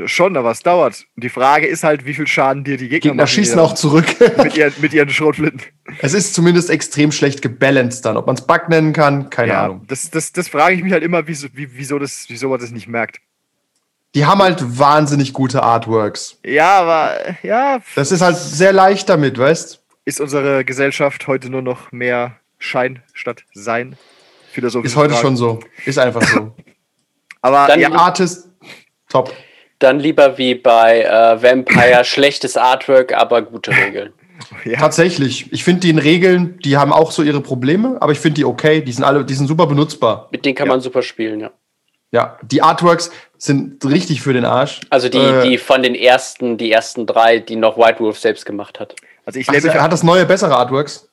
Schon, aber es dauert. Und die Frage ist halt, wie viel Schaden dir die Gegner, Gegner machen schießen auch zurück. mit, ihren, mit ihren Schrotflinten. es ist zumindest extrem schlecht gebalanced dann. Ob man es Bug nennen kann, keine Ja, Ahnung. das, das, das frage ich mich halt immer, wieso, wie, wieso, das, wieso man das nicht merkt. Die haben halt wahnsinnig gute Artworks. Ja, aber ja, Das ist halt sehr leicht damit, weißt ist unsere Gesellschaft heute nur noch mehr Schein statt Sein? Philosophisch. Ist heute schon so. Ist einfach so. Aber Dann- ja, Artist, top. Dann lieber wie bei äh, Vampire schlechtes Artwork, aber gute Regeln. ja, Tatsächlich. Ich finde die in Regeln, die haben auch so ihre Probleme, aber ich finde die okay. Die sind alle, die sind super benutzbar. Mit denen kann Ja. man super spielen, ja. Ja, die Artworks sind richtig für den Arsch. Also die, Äh, die von den ersten, die ersten drei, die noch White Wolf selbst gemacht hat. also ich Ach, lebe mich hat das neue bessere Artworks?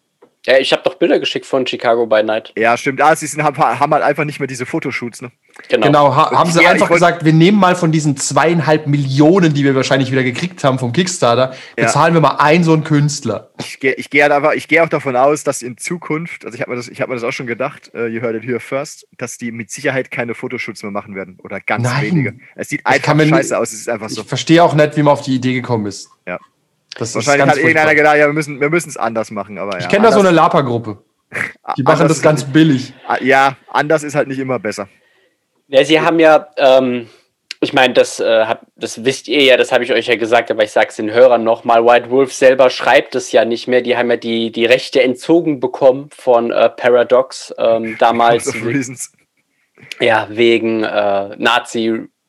Ja, ich habe doch Bilder geschickt von Chicago by Night. Ja, stimmt. Ah, sie sind, haben, haben halt einfach nicht mehr diese Fotoshoots, ne? Genau. Genau, ha haben sie Ja, einfach gesagt, wir nehmen mal von diesen zweieinhalb Millionen, die wir wahrscheinlich wieder gekriegt haben vom Kickstarter, Ja. bezahlen wir mal einen so einen Künstler. Ich gehe ich geh halt einfach, ich gehe auch davon aus, dass in Zukunft, also ich habe mir, das- ich hab mir das auch schon gedacht, äh, you heard it here first, dass die mit Sicherheit keine Fotoshoots mehr machen werden. Oder ganz Nein. wenige. Es sieht einfach mir scheiße aus, es ist einfach so. Ich verstehe auch nicht, wie man auf die Idee gekommen ist. Ja. Das Wahrscheinlich ist hat irgendeiner gedacht, ja, wir müssen wir es anders machen, aber ja. Ich kenne da so eine Lapa-Gruppe. Die machen das ganz billig. nicht- Ja, anders ist halt nicht immer besser. Ja, sie haben ja, ähm, ich meine, das, äh, hab, das wisst ihr ja, das habe ich euch ja gesagt, aber ich sage es den Hörern nochmal. White Wolf selber schreibt es ja nicht mehr. Die haben ja die, die Rechte entzogen bekommen von äh, Paradox ähm, damals. Ja, wegen äh,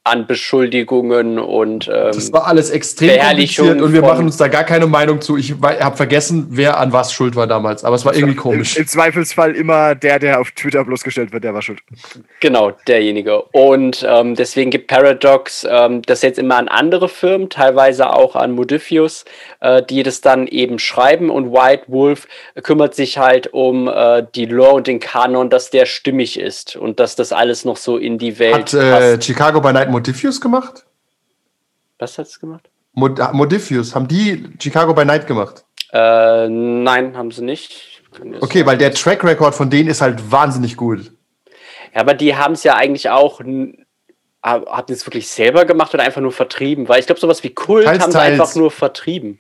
Nazi-Anbeschuldigungen und ähm, Das war alles extrem kompliziert und wir machen uns da gar keine Meinung zu. Ich habe vergessen, wer an was schuld war damals, aber es war irgendwie komisch. Im, Im Zweifelsfall immer der, der auf Twitter bloßgestellt wird, der war schuld. Genau, derjenige. Und ähm, deswegen gibt Paradox ähm, das jetzt immer an andere Firmen, teilweise auch an Modifius, äh, die das dann eben schreiben. Und White Wolf kümmert sich halt um äh, die Lore und den Kanon, dass der stimmig ist und dass das alles noch so in die Welt Hat äh, Chicago by Night Modifius gemacht? Was hat's gemacht? Mod Modifius, haben die Chicago by Night gemacht? Äh, nein, haben sie nicht. Okay, weil der Track Record von denen ist halt wahnsinnig gut. Ja, aber die haben es ja eigentlich auch. Haben die es wirklich selber gemacht oder einfach nur vertrieben? Weil ich glaube, sowas wie Kult Teils, haben sie teils. einfach nur vertrieben.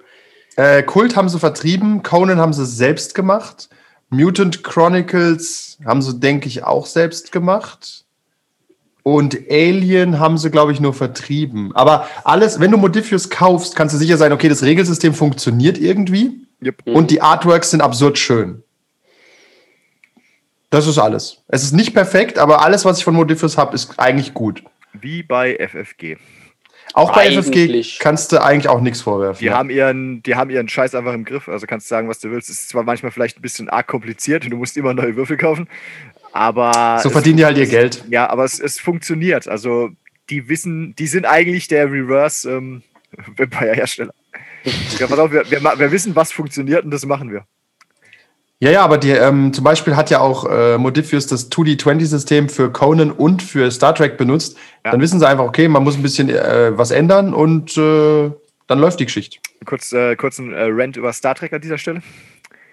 Äh, Kult haben sie vertrieben, Conan haben sie selbst gemacht, Mutant Chronicles haben sie, denke ich, auch selbst gemacht. Und Alien haben sie, glaube ich, nur vertrieben. Aber alles, wenn du Modifius kaufst, kannst du sicher sein, okay, das Regelsystem funktioniert irgendwie Yep. und die Artworks sind absurd schön. Das ist alles. Es ist nicht perfekt, aber alles, was ich von Modifius habe, ist eigentlich gut. Wie bei FFG. Auch bei FFG Eigentlich. kannst du eigentlich auch nichts vorwerfen. Die, ja. haben ihren, die haben ihren Scheiß einfach im Griff. Also kannst du sagen, was du willst. Es ist zwar manchmal vielleicht ein bisschen arg kompliziert und du musst immer neue Würfel kaufen, aber. so es- verdienen die halt ihr Geld. Ja, aber es, es funktioniert. Also die wissen, die sind eigentlich der Reverse ähm, Vampire-Hersteller. ja, pass auf, wir, wir, wir wissen, was funktioniert und das machen wir. Ja, ja, aber die, ähm, zum Beispiel hat ja auch äh, Modifius das 2D20-System für Conan und für Star Trek benutzt. Ja. Dann wissen sie einfach, okay, man muss ein bisschen äh, was ändern und äh, dann läuft die Geschichte. Kurz, äh, kurz ein äh, Rant über Star Trek an dieser Stelle.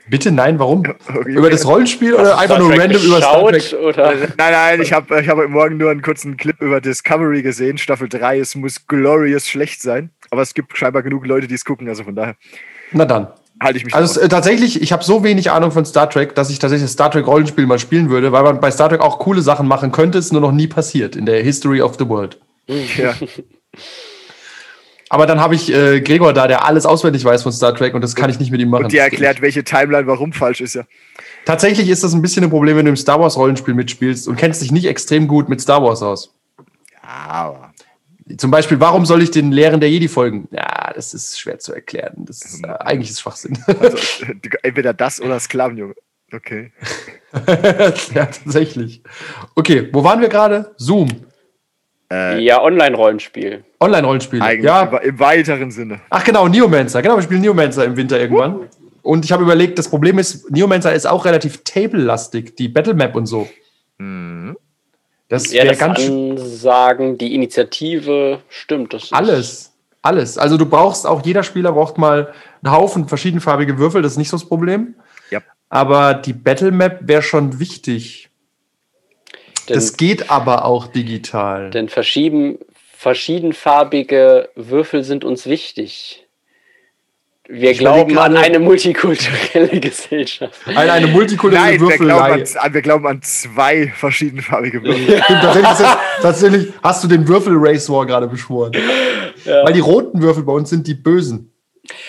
Bitte nein, warum? Okay. Über das Rollenspiel oder einfach Star nur random über Star Trek? Oder? Nein, nein, ich habe ich hab heute Morgen nur einen kurzen Clip über Discovery gesehen, Staffel 3. Es muss glorious schlecht sein. Aber es gibt scheinbar genug Leute, die es gucken, also von daher Na dann. halte ich mich Also äh, tatsächlich, ich habe so wenig Ahnung von Star Trek, dass ich tatsächlich das Star Trek Rollenspiel mal spielen würde, weil man bei Star Trek auch coole Sachen machen könnte, ist nur noch nie passiert in der History of the World. Ja. Aber dann habe ich äh, Gregor da, der alles auswendig weiß von Star Trek und das kann ich nicht mit ihm machen. Und dir erklärt, welche Timeline warum falsch ist, ja. Tatsächlich ist das ein bisschen ein Problem, wenn du im Star Wars Rollenspiel mitspielst und kennst dich nicht extrem gut mit Star Wars aus. Aber. Zum Beispiel, warum soll ich den Lehren der Jedi folgen? Ja, das ist schwer zu erklären. Das ist, äh, eigentlich ist Schwachsinn. Also, entweder das oder Sklavenjunge. Okay. ja, tatsächlich. Okay, wo waren wir gerade? Zoom. Ja, Online-Rollenspiel. Online-Rollenspiele. Eigentlich Ja. im, weiteren Sinne. Ach genau, Neomancer. Genau, wir spielen Neomancer im Winter irgendwann. Und ich habe überlegt, das Problem ist, Neomancer ist auch relativ table-lastig, die Battlemap und so. Das Ja, wäre das ganz schön. Ansagen, die Initiative, stimmt. Das Alles. Alles. Also du brauchst auch, jeder Spieler braucht mal einen Haufen verschiedenfarbige Würfel, das ist nicht so das Problem. Ja. Aber die Battlemap wäre schon wichtig. Denn, Das geht aber auch digital. denn verschieben verschiedenfarbige Würfel sind uns wichtig. Wir Ich glauben an eine multikulturelle Gesellschaft. Eine, eine multikulturelle Nein, wir glauben, Würfelei. an, wir glauben an zwei verschiedenfarbige Würfel. Stimmt, tatsächlich, hast du den Würfel-Race War gerade beschworen. Weil die roten Würfel bei uns sind die bösen.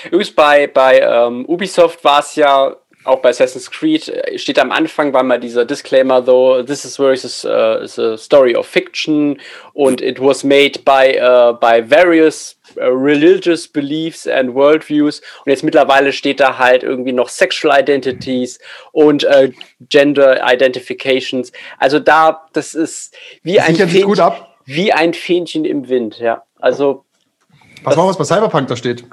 Übrigens bei, bei ähm, Ubisoft war es ja, auch bei Assassin's Creed, äh, steht am Anfang, war mal dieser Disclaimer, though, this is where is a, is a story of fiction and it was made by, uh, by various uh, religious beliefs and worldviews. Und jetzt mittlerweile steht da halt irgendwie noch Sexual Identities und äh, Gender Identifications. Also da, das ist wie ein, ab. wie ein Fähnchen im Wind, ja. Also, Was war was bei Cyberpunk da steht?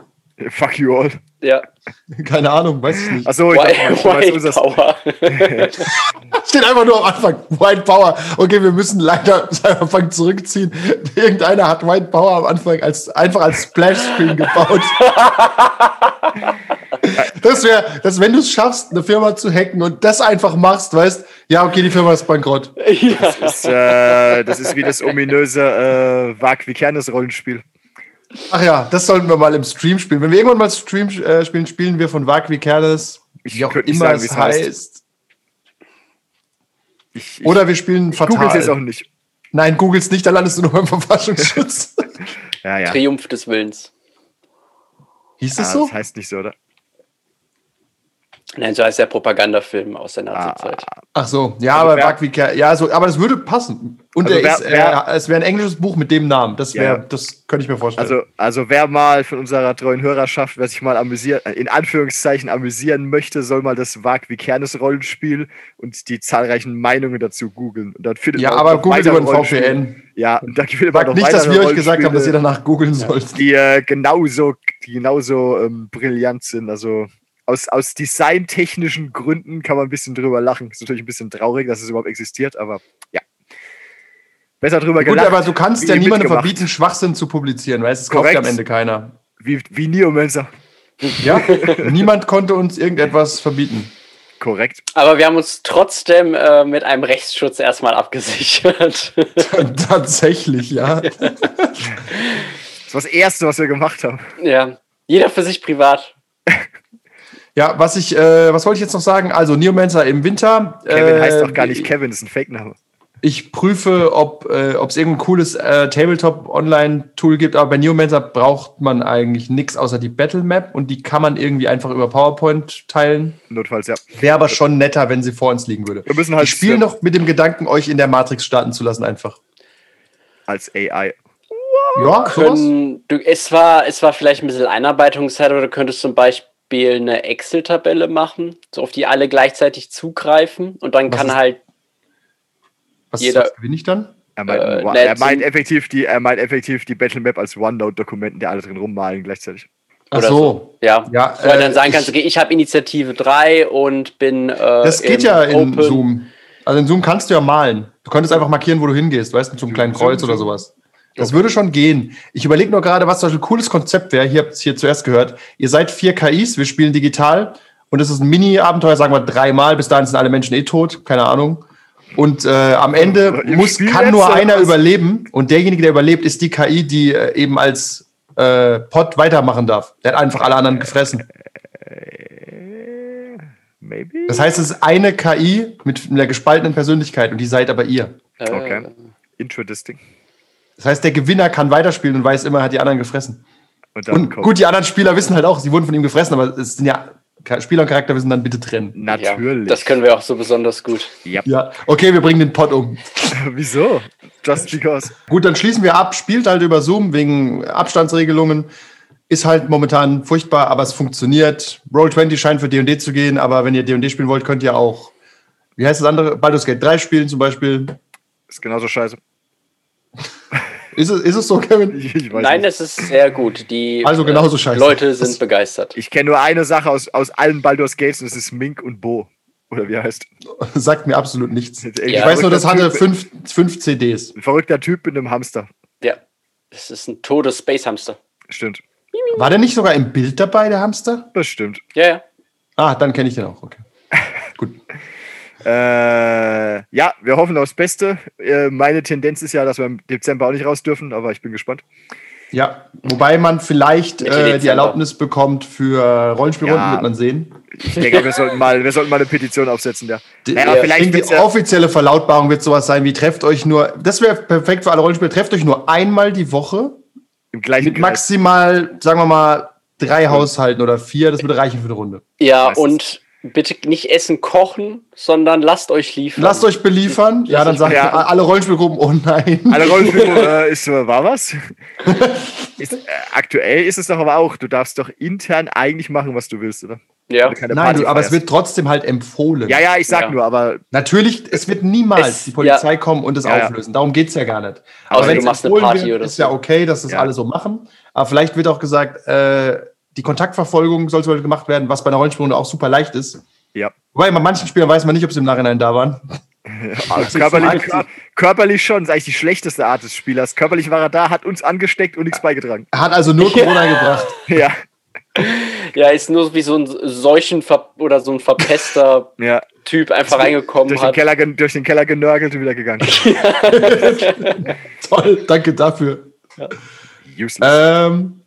Fuck you all. Ja. Keine Ahnung, weiß ich nicht. Achso, ich White, White unser Power. Steht einfach nur am Anfang, White Power. Okay, wir müssen leider Cyberpunk zurückziehen. Irgendeiner hat White Power am Anfang als, einfach als Splash-Screen gebaut. Das wäre, dass wenn du es schaffst, eine Firma zu hacken und das einfach machst, weißt, ja, okay, die Firma ist bankrott. Das, äh, das ist wie das ominöse äh, Wag wie Kernes Rollenspiel. Ach ja, das sollten wir mal im Stream spielen. Wenn wir irgendwann mal Stream äh, spielen, spielen wir von Wag wie Kerles, Ich wie auch könnte nicht immer sagen, es heißt. heißt. Ich, ich Oder wir spielen google Fatal. es jetzt auch nicht. Nein, googles nicht, da landest du nur beim Verfassungsschutz. Ja, ja. Triumph des Willens. Hieß Ah, das so? Das heißt nicht so, oder? Nein, so heißt der Propagandafilm aus der Nazi-Zeit. Ach so, ja, Also aber Kerles, ja, so, aber das würde passen. Und Also er wer- ist, wer- äh, es wäre ein englisches Buch mit dem Namen. Das wäre, Ja. das könnte ich mir vorstellen. Also, also wer mal von unserer treuen Hörerschaft, wer sich mal amüsieren, in Anführungszeichen amüsieren möchte, soll mal das Wag wie Kernes Rollenspiel und die zahlreichen Meinungen dazu googeln. Und dann findet ja, man aber googelt über Rollenspiele. VPN. Ja, und da findet man noch nicht, dass wir euch gesagt haben, dass ihr danach googeln sollt. die äh, genauso, die genauso ähm, brillant sind. Also aus, aus designtechnischen Gründen kann man ein bisschen drüber lachen. Ist natürlich ein bisschen traurig, dass es überhaupt existiert, aber ja. Besser drüber Gut, gelacht. aber du kannst ja niemandem verbieten, Schwachsinn zu publizieren, weil es kauft ja am Korrekt. Ende keiner. Wie, wie Neomancer. Ja? Niemand konnte uns irgendetwas verbieten. Korrekt. Aber wir haben uns trotzdem äh, mit einem Rechtsschutz erstmal abgesichert. Tatsächlich, ja. Das war das Erste, was wir gemacht haben. ja. Jeder für sich privat. Ja, was ich, äh, was wollte ich jetzt noch sagen? Also Neomancer im Winter. Kevin äh, heißt doch gar nicht Kevin, das ist ein Fake-Name. Ich prüfe, ob äh, es irgendein cooles äh, Tabletop-Online-Tool gibt, aber bei Neomancer braucht man eigentlich nichts außer die Battle Map und die kann man irgendwie einfach über PowerPoint teilen. Notfalls, ja. Wäre aber schon netter, wenn sie vor uns liegen würde. Wir müssen halt ich spiele noch mit dem Gedanken, euch in der Matrix starten zu lassen, einfach. als AI. Ja, sowas? Können, du, es, war, es war vielleicht ein bisschen Einarbeitungszeit, oder du könntest zum Beispiel eine Excel-Tabelle machen, so auf die alle gleichzeitig zugreifen und dann Was kann ist- halt Was, jeder- was gewinne ich dann? Er meint, Äh, er meint effektiv die, er meint effektiv die Battle Map als OneNote-Dokumenten, die alle drin rummalen gleichzeitig. Ach oder so. so. Ja, Ja, Wo du äh, dann sagen ich- kannst, okay, ich habe Initiative 3 und bin. Äh, Das geht ja in Open. Zoom. Also in Zoom kannst du ja malen. Du könntest einfach markieren, wo du hingehst, weißt du, mit so einem kleinen Zoom, Kreuz Zoom. oder sowas. Das würde schon gehen. Ich überlege nur gerade, was zum Beispiel ein cooles Konzept wäre. Hier habt ihr es hier zuerst gehört. Ihr seid vier KIs, wir spielen digital und es ist ein Mini-Abenteuer, sagen wir dreimal. Bis dahin sind alle Menschen eh tot, keine Ahnung. Und äh, am Ende Im muss, Spiel kann nur oder einer was? überleben und derjenige, der überlebt, ist die KI, die äh, eben als äh, Pod weitermachen darf. Der hat einfach alle anderen gefressen. Maybe? Das heißt, es ist eine KI mit einer gespaltenen Persönlichkeit und die seid aber ihr. Äh, Okay. Interesting. Das heißt, der Gewinner kann weiterspielen und weiß immer, er hat die anderen gefressen. Und dann Und kommt gut, die anderen Spieler wissen halt auch, sie wurden von ihm gefressen, aber es sind ja Spieler und Charakter müssen dann bitte trennen. natürlich. Ja, das können wir auch so besonders gut. ja. Ja, okay, wir bringen den Pod um. Wieso? Just because. Gut, dann schließen wir ab. Spielt halt über Zoom wegen Abstandsregelungen. Ist halt momentan furchtbar, aber es funktioniert. Roll20 scheint für D&D zu gehen, aber wenn ihr D&D spielen wollt, könnt ihr auch, wie heißt das andere? Baldur's Gate 3 spielen zum Beispiel. Ist genauso scheiße. Ist es, ist es so, Kevin? Ich, ich weiß Nein, nicht. es ist sehr gut. Die Also genauso äh, scheiße. Leute sind Das- begeistert. Ich kenne nur eine Sache aus, aus allen Baldur's Gates und das ist Mink und Bo. Oder wie er heißt. Sagt mir absolut nichts. Ich Ja, weiß nur, das hatte Typ- fünf, fünf CDs. Ein verrückter Typ mit einem Hamster. Ja. Es ist ein totes Space-Hamster. Stimmt. War der nicht sogar im Bild dabei, der Hamster? Bestimmt. Ja, ja. Ah, dann kenne ich den auch. Okay. Gut. Äh, ja, wir hoffen aufs Beste. Äh, meine Tendenz ist ja, dass wir im Dezember auch nicht raus dürfen, aber ich bin gespannt. Ja, wobei man vielleicht äh, die Erlaubnis bekommt für Rollenspielrunden, ja. wird man sehen. Ich denke, wir sollten mal, wir sollten mal eine Petition aufsetzen, ja. Die, naja, vielleicht die offizielle Verlautbarung wird sowas sein wie trefft euch nur, das wäre perfekt für alle Rollenspiele, trefft euch nur einmal die Woche. Im gleichen Mit Kreis. maximal, sagen wir mal, drei Haushalten oder vier, das würde reichen für eine Runde. Ja, und bitte nicht essen, kochen, sondern lasst euch liefern. Lasst euch beliefern. Ja, dann sagen ja. alle Rollenspielgruppen, oh nein. Alle Rollenspielgruppen, äh, ist, war was? ist, äh, aktuell ist es doch aber auch, du darfst doch intern eigentlich machen, was du willst, oder? Ja. Nein, du, aber es wird trotzdem halt empfohlen. Ja, ja, ich sag ja. nur, aber. Natürlich, es wird niemals es, die Polizei ja. kommen und es ja, auflösen. Darum geht es ja gar nicht. Aber wenn du machst eine Party wird, oder ist ja okay, dass das alle so machen. Aber vielleicht wird auch gesagt, äh, die Kontaktverfolgung soll zum gemacht werden, was bei einer Rollenspielrunde auch super leicht ist. Ja. Wobei bei manchen Spielern weiß man nicht, ob sie im Nachhinein da waren. Also körperlich, körperlich, schon, das ist eigentlich die schlechteste Art des Spielers. Körperlich war er da, hat uns angesteckt und nichts beigetragen. Hat also nur Corona gebracht. Ja. Ja, ist nur wie so ein Seuchen oder so ein verpester ja. Typ einfach reingekommen durch hat. Den Keller, durch den Keller genörgelt und wieder gegangen. Toll, danke dafür. Ja. Useless. Ähm,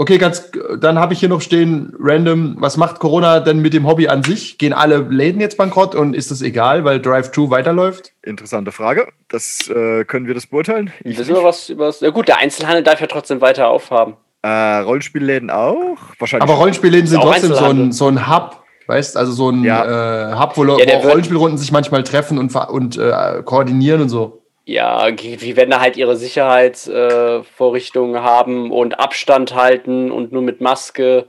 Okay, ganz, dann habe ich hier noch stehen, random, was macht Corona denn mit dem Hobby an sich? Gehen alle Läden jetzt bankrott und ist das egal, weil Drive-Thru weiterläuft? Interessante Frage. Das äh, können wir das beurteilen. Ich Wissen wir was über Ja gut, der Einzelhandel darf ja trotzdem weiter aufhaben. Äh, Rollenspielläden auch? Wahrscheinlich. Aber Rollenspielläden sind trotzdem so ein, so ein Hub, weißt also so ein ja. äh, Hub, wo, ja, wo Rollenspielrunden sich manchmal treffen und, und äh, koordinieren und so. Ja, die werden da halt ihre Sicherheitsvorrichtungen äh, haben und Abstand halten und nur mit Maske.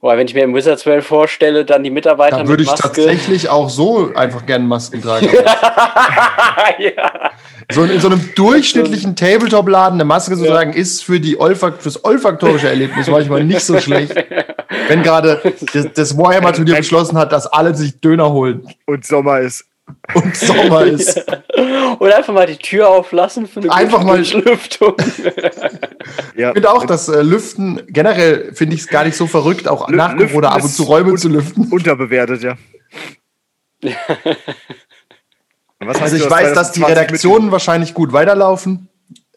Boah, wenn ich mir im Wizards World vorstelle, dann die Mitarbeiter da würde ich tatsächlich auch so einfach gerne Masken tragen. ja. So in, in, so einem durchschnittlichen Tabletop-Laden eine Maske zu tragen, ist für die Olfakt, fürs olfaktorische Erlebnis manchmal nicht so schlecht. Wenn gerade das, das Warhammer-Turnier beschlossen hat, dass alle sich Döner holen. Und Sommer ist und Sommer ist. Oder einfach mal die Tür auflassen für eine einfach mal Lüftung. ja. Ich finde auch, dass äh, Lüften generell finde ich es gar nicht so verrückt, auch Lü nach Corona ab und zu Räume zu lüften. Unterbewertet, ja. also ich weiß, dass die Redaktionen wahrscheinlich gut weiterlaufen.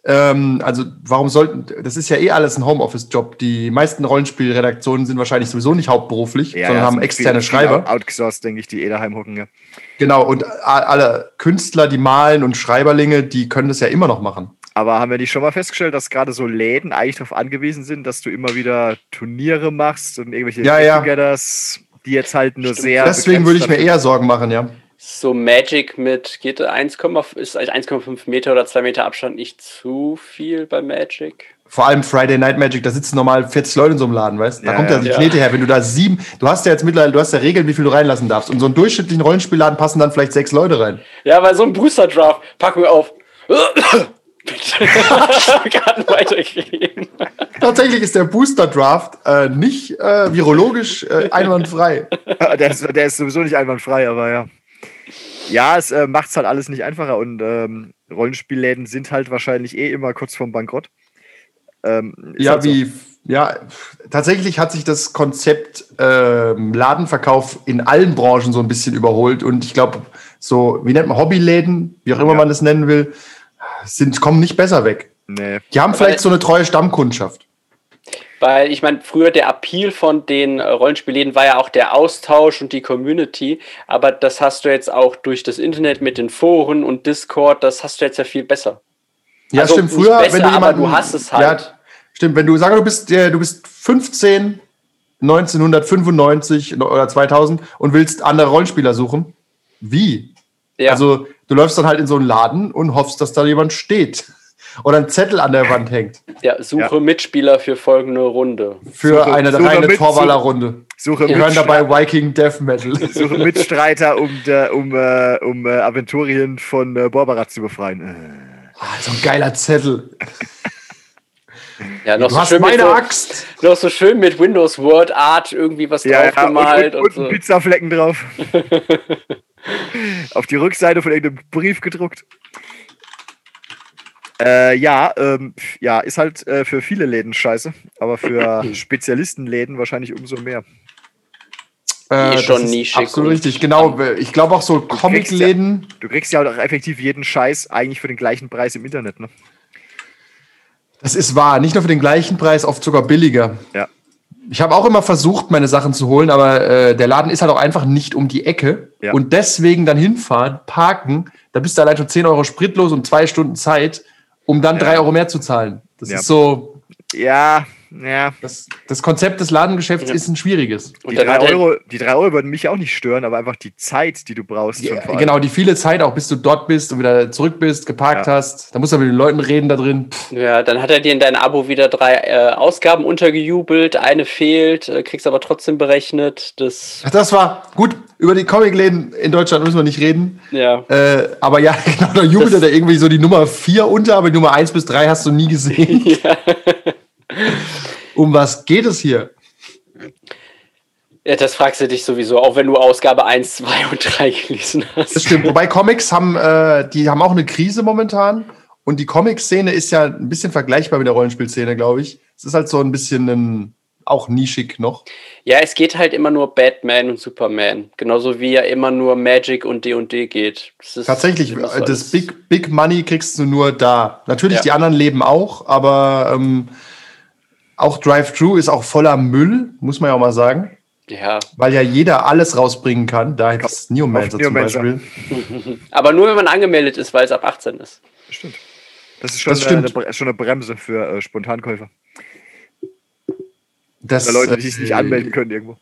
Ähm, also warum sollten, das ist ja eh alles ein Homeoffice-Job. Die meisten Rollenspielredaktionen sind wahrscheinlich sowieso nicht hauptberuflich, ja, sondern ja, haben externe viel, Schreiber. Outsourced, denke ich, die eh daheim hocken, ja. Genau, und alle Künstler, die malen und Schreiberlinge, die können das ja immer noch machen. Aber haben wir nicht schon mal festgestellt, dass gerade so Läden eigentlich darauf angewiesen sind, dass du immer wieder Turniere machst und irgendwelche ja, ja. die jetzt halt nur Stimmt. sehr. Deswegen würde ich mir eher Sorgen machen, ja so Magic mit, geht 1, ist 1,5 Meter oder 2 Meter Abstand nicht zu viel bei Magic? Vor allem Friday Night Magic, da sitzen normal 40 Leute in so einem Laden, weißt du? Da ja, kommt ja die Knete her. Wenn du da sieben, du hast ja jetzt mittlerweile, du hast ja Regeln, wie viel du reinlassen darfst. Und so einen durchschnittlichen Rollenspielladen passen dann vielleicht sechs Leute rein. Ja, weil so ein Booster Draft, packen wir auf. Kann weitergehen. Tatsächlich ist der Booster Draft äh, nicht äh, virologisch äh, einwandfrei. der, ist, der ist sowieso nicht einwandfrei, aber ja. Ja, es äh, macht es halt alles nicht einfacher und ähm, Rollenspielläden sind halt wahrscheinlich eh immer kurz vorm Bankrott. Ähm, ja, halt wie, so. ja, tatsächlich hat sich das Konzept ähm, Ladenverkauf in allen Branchen so ein bisschen überholt und ich glaube, so, wie nennt man Hobbyläden, wie auch immer ja. man das nennen will, sind, kommen nicht besser weg. Nee. Die haben vielleicht so eine treue Stammkundschaft. Weil ich meine, früher der Appeal von den äh, Rollenspielläden war ja auch der Austausch und die Community, aber das hast du jetzt auch durch das Internet mit den Foren und Discord, das hast du jetzt ja viel besser. Ja, also stimmt. Früher, besser, wenn du jemanden, du hast es halt. Ja, stimmt, wenn du sagst, du bist, du bist 15, 1995 oder 2000 und willst andere Rollenspieler suchen, wie? Ja. Also du läufst dann halt in so einen Laden und hoffst, dass da jemand steht oder ein Zettel an der Wand hängt. Ja, suche ja. Mitspieler für folgende Runde. Für suche, eine suche reine Torwaller-Runde. Suche Wir hören dabei Viking Death Metal. Suche Mitstreiter, um, der, um, äh, um äh, Aventurien von äh, Borbarat zu befreien. Ah, so ein geiler Zettel. Ja, noch du so hast schön meine so, Axt. Noch so schön mit Windows Word Art irgendwie was ja, drauf gemalt. Ja, und, und, und, und so. Pizzaflecken drauf. Auf die Rückseite von irgendeinem Brief gedruckt. Äh, ja, ähm, ja, ist halt äh, für viele Läden scheiße, aber für Spezialistenläden wahrscheinlich umso mehr. Äh, schon nischig Absolut richtig, genau. Ich glaube auch so Comicläden. Du kriegst ja auch effektiv jeden Scheiß eigentlich für den gleichen Preis im Internet, ne? Das ist wahr. Nicht nur für den gleichen Preis, oft sogar billiger. Ja. Ich habe auch immer versucht, meine Sachen zu holen, aber äh, der Laden ist halt auch einfach nicht um die Ecke. Ja. Und deswegen dann hinfahren, parken, da bist du allein schon 10 Euro spritlos und zwei Stunden Zeit, um dann Ja. drei Euro mehr zu zahlen. Das Ja. ist so, Ja, ja. das, das Konzept des Ladengeschäfts ist ein schwieriges. Und Die drei, Euro, die drei Euro würden mich auch nicht stören, aber einfach die Zeit, die du brauchst. allem. Genau, die viele Zeit, auch bis du dort bist und wieder zurück bist, geparkt Ja. hast. Da musst du mit den Leuten reden da drin. Pff, ja, dann hat er dir in dein Abo wieder drei äh, Ausgaben untergejubelt, eine fehlt, äh, kriegst aber trotzdem berechnet. Das, Ach, Das war gut. Über die Comicläden in Deutschland müssen wir nicht reden. ja. Äh, aber ja, genau, da jubelt Das- er da irgendwie so die Nummer 4 unter, aber die Nummer 1 bis 3 hast du nie gesehen. ja. Um was geht es hier? ja, das fragst du dich sowieso, auch wenn du Ausgabe 1, 2 und 3 gelesen hast. Das stimmt. Wobei Comics haben, äh, die haben auch eine Krise momentan. Und die Comic-Szene ist ja ein bisschen vergleichbar mit der Rollenspielszene, glaube ich. Es ist halt so ein bisschen ein, auch nischig noch. Ja, es geht halt immer nur Batman und Superman. Genauso wie ja immer nur Magic und D&D geht. Tatsächlich, das alles- Big, Big Money kriegst du nur da. Natürlich, Ja. die anderen leben auch, aber ähm, auch Drive-Thru ist auch voller Müll, muss man ja auch mal sagen. Ja, Weil ja jeder alles rausbringen kann. Da ist Neomancer auf zum Neomancer. Beispiel. aber nur wenn man angemeldet ist, weil es ab 18 ist. Stimmt. Das ist schon, Das äh, stimmt. Eine, Bre- schon eine Bremse für äh, Spontankäufer. Das, Oder Leute, die sich äh, nicht anmelden können irgendwo.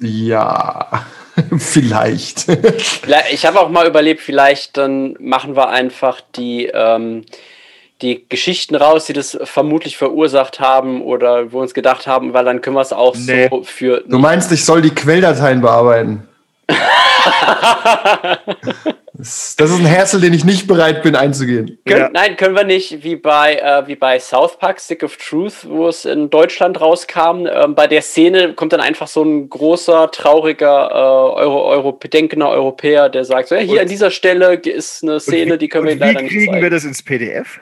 Ja, vielleicht. Vielleicht- Ich habe auch mal überlegt, vielleicht dann machen wir einfach die, ähm, die Geschichten raus, die das vermutlich verursacht haben oder wo wir uns gedacht haben, weil dann können wir es auch Nee. so für. Du meinst, ich soll die Quelldateien bearbeiten? das, ist ein Herzl, den ich nicht bereit bin einzugehen. Können, Ja. Nein, können wir nicht, wie bei, äh, wie bei South Park, Stick of Truth, wo es in Deutschland rauskam. Ähm, bei der Szene kommt dann einfach so ein großer, trauriger, äh, Euro, Euro, bedenkender Europäer, der sagt, so, ja, hier Und- an dieser Stelle ist eine Szene, Und die können wir leider wie nicht kriegen zeigen. wir das ins PDF?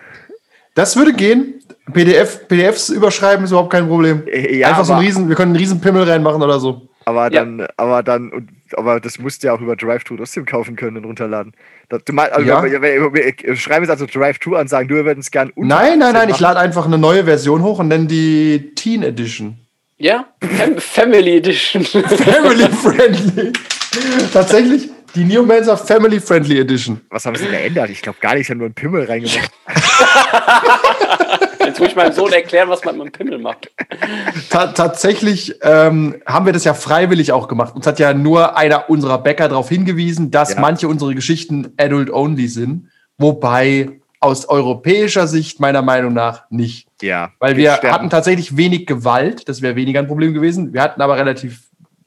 Das würde gehen. PDF, PDFs überschreiben ist überhaupt kein Problem. Äh, ja, Einfach so ein Riesen, wir können einen riesen Pimmel reinmachen oder so. Aber Ja. dann, aber dann, und, aber das musst du ja auch über Drive-Thru trotzdem kaufen können und runterladen. Das, du mein, also, Ja. wir, wir, wir, schreiben jetzt also Drive-Thru an, sagen, du würden es gern Nein, nein, 18 nein, ich lade einfach eine neue Version hoch und nenne die Teen Edition. Ja, Fam Family Edition. Family Friendly. Tatsächlich, die Neomancer Family Friendly Edition. Was haben sie denn geändert? Ich glaube gar nicht, sie haben nur einen Pimmel reingemacht. Jetzt muss ich meinem Sohn erklären, was man mit dem Pimmel macht. Ta tatsächlich ähm, haben wir das ja freiwillig auch gemacht. Uns hat ja nur einer unserer Bäcker darauf hingewiesen, dass Ja. manche unserer Geschichten adult-only sind. Wobei aus europäischer Sicht meiner Meinung nach nicht. Ja. Weil wir sterben. hatten tatsächlich wenig Gewalt, das wäre weniger ein Problem gewesen. Wir hatten aber relativ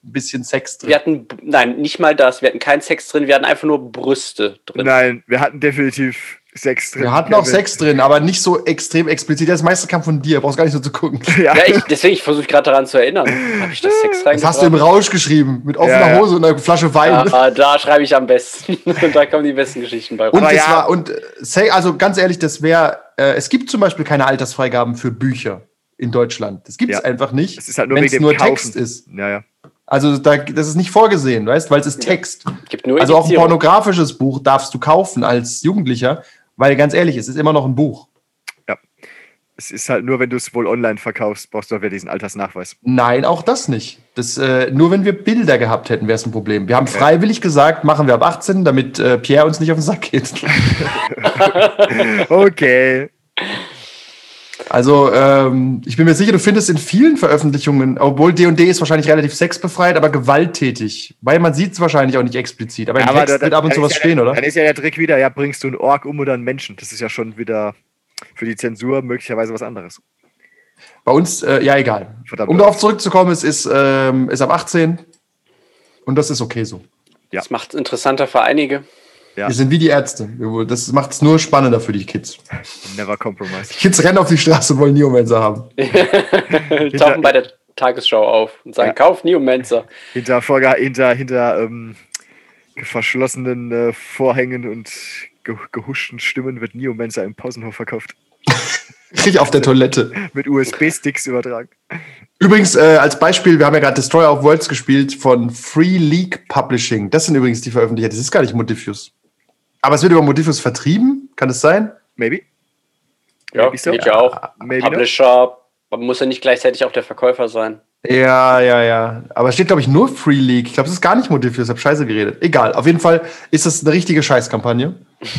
ein bisschen Sex drin. Wir hatten, nein, nicht mal das. Wir hatten keinen Sex drin, wir hatten einfach nur Brüste drin. Nein, wir hatten definitiv Sex drin. Wir hatten auch. Sex drin, aber nicht so extrem explizit. Das meiste kam von dir, brauchst gar nicht so zu gucken. Ja. Ja, ich, deswegen, ich versuche gerade daran zu erinnern. Habe ich das Sex Das reingebracht? hast du im Rausch geschrieben, mit offener Ja, ja. Hose und einer Flasche Wein. Ah, da schreibe ich am besten. Und da kommen die besten Geschichten bei Und rum. Aber das ja. war, und äh, say- also ganz ehrlich, das wäre, äh, es gibt zum Beispiel keine Altersfreigaben für Bücher in Deutschland. Das gibt es Ja. einfach nicht, Es ist halt nur wenn wegen es dem nur Kaufen. Text ist. Ja, ja. Also da, das ist nicht vorgesehen, weißt, weil es ist Text. Gibt nur Also auch ein pornografisches Buch darfst du kaufen als Jugendlicher, weil ganz ehrlich, es ist immer noch ein Buch. Es ist halt nur, wenn du es wohl online verkaufst, brauchst du auch wieder diesen Altersnachweis. Nein, auch das nicht. Das, äh, nur wenn wir Bilder gehabt hätten, wäre es ein Problem. Wir haben freiwillig gesagt, machen wir ab 18, damit äh, Pierre uns nicht auf den Sack geht. Okay. Also, ähm, ich bin mir sicher, du findest in vielen Veröffentlichungen, obwohl D&D ist wahrscheinlich relativ sexbefreit, aber gewalttätig. Weil man sieht es wahrscheinlich auch nicht explizit. Aber im aber da- wird ab und zu was ja, stehen, oder? Dann ist ja der Trick wieder, ja, bringst du einen Ork um oder einen Menschen. Das ist ja schon wieder für die Zensur möglicherweise was anderes. Bei uns, äh, ja, egal. Verdammt. Um darauf zurückzukommen, es ist, ähm, ist ab 18 und das ist okay so. Ja. Das macht es interessanter für einige. Ja. Wir sind wie die Ärzte. Das macht es nur spannender für die Kids. Never compromise. Die Kids rennen auf die Straße und wollen Neomancer haben. Tauchen bei der Tagesschau auf und sagen, Ja. kauf Neomancer. Hinter, Vorge hinter, hinter ähm, verschlossenen äh, Vorhängen und ge gehuschten Stimmen wird Neomancer im Pausenhof verkauft. Krieg auf der Toilette. Mit USB-Sticks übertragen. Übrigens, äh, als Beispiel, wir haben ja gerade Destroyer of Worlds gespielt von Free League Publishing. Das sind übrigens die Veröffentlicher. Das ist gar nicht Modifius. Aber es wird über Modifius vertrieben. Kann das sein? Maybe. Ja, Maybe so. geht ja auch. Maybe not. Publisher man muss ja nicht gleichzeitig auch der Verkäufer sein. Ja, ja, ja. Aber es steht, glaube ich, nur Free League. Ich glaube, es ist gar nicht Modifius. Ich habe Scheiße geredet. Egal. Auf jeden Fall ist das eine richtige Scheißkampagne.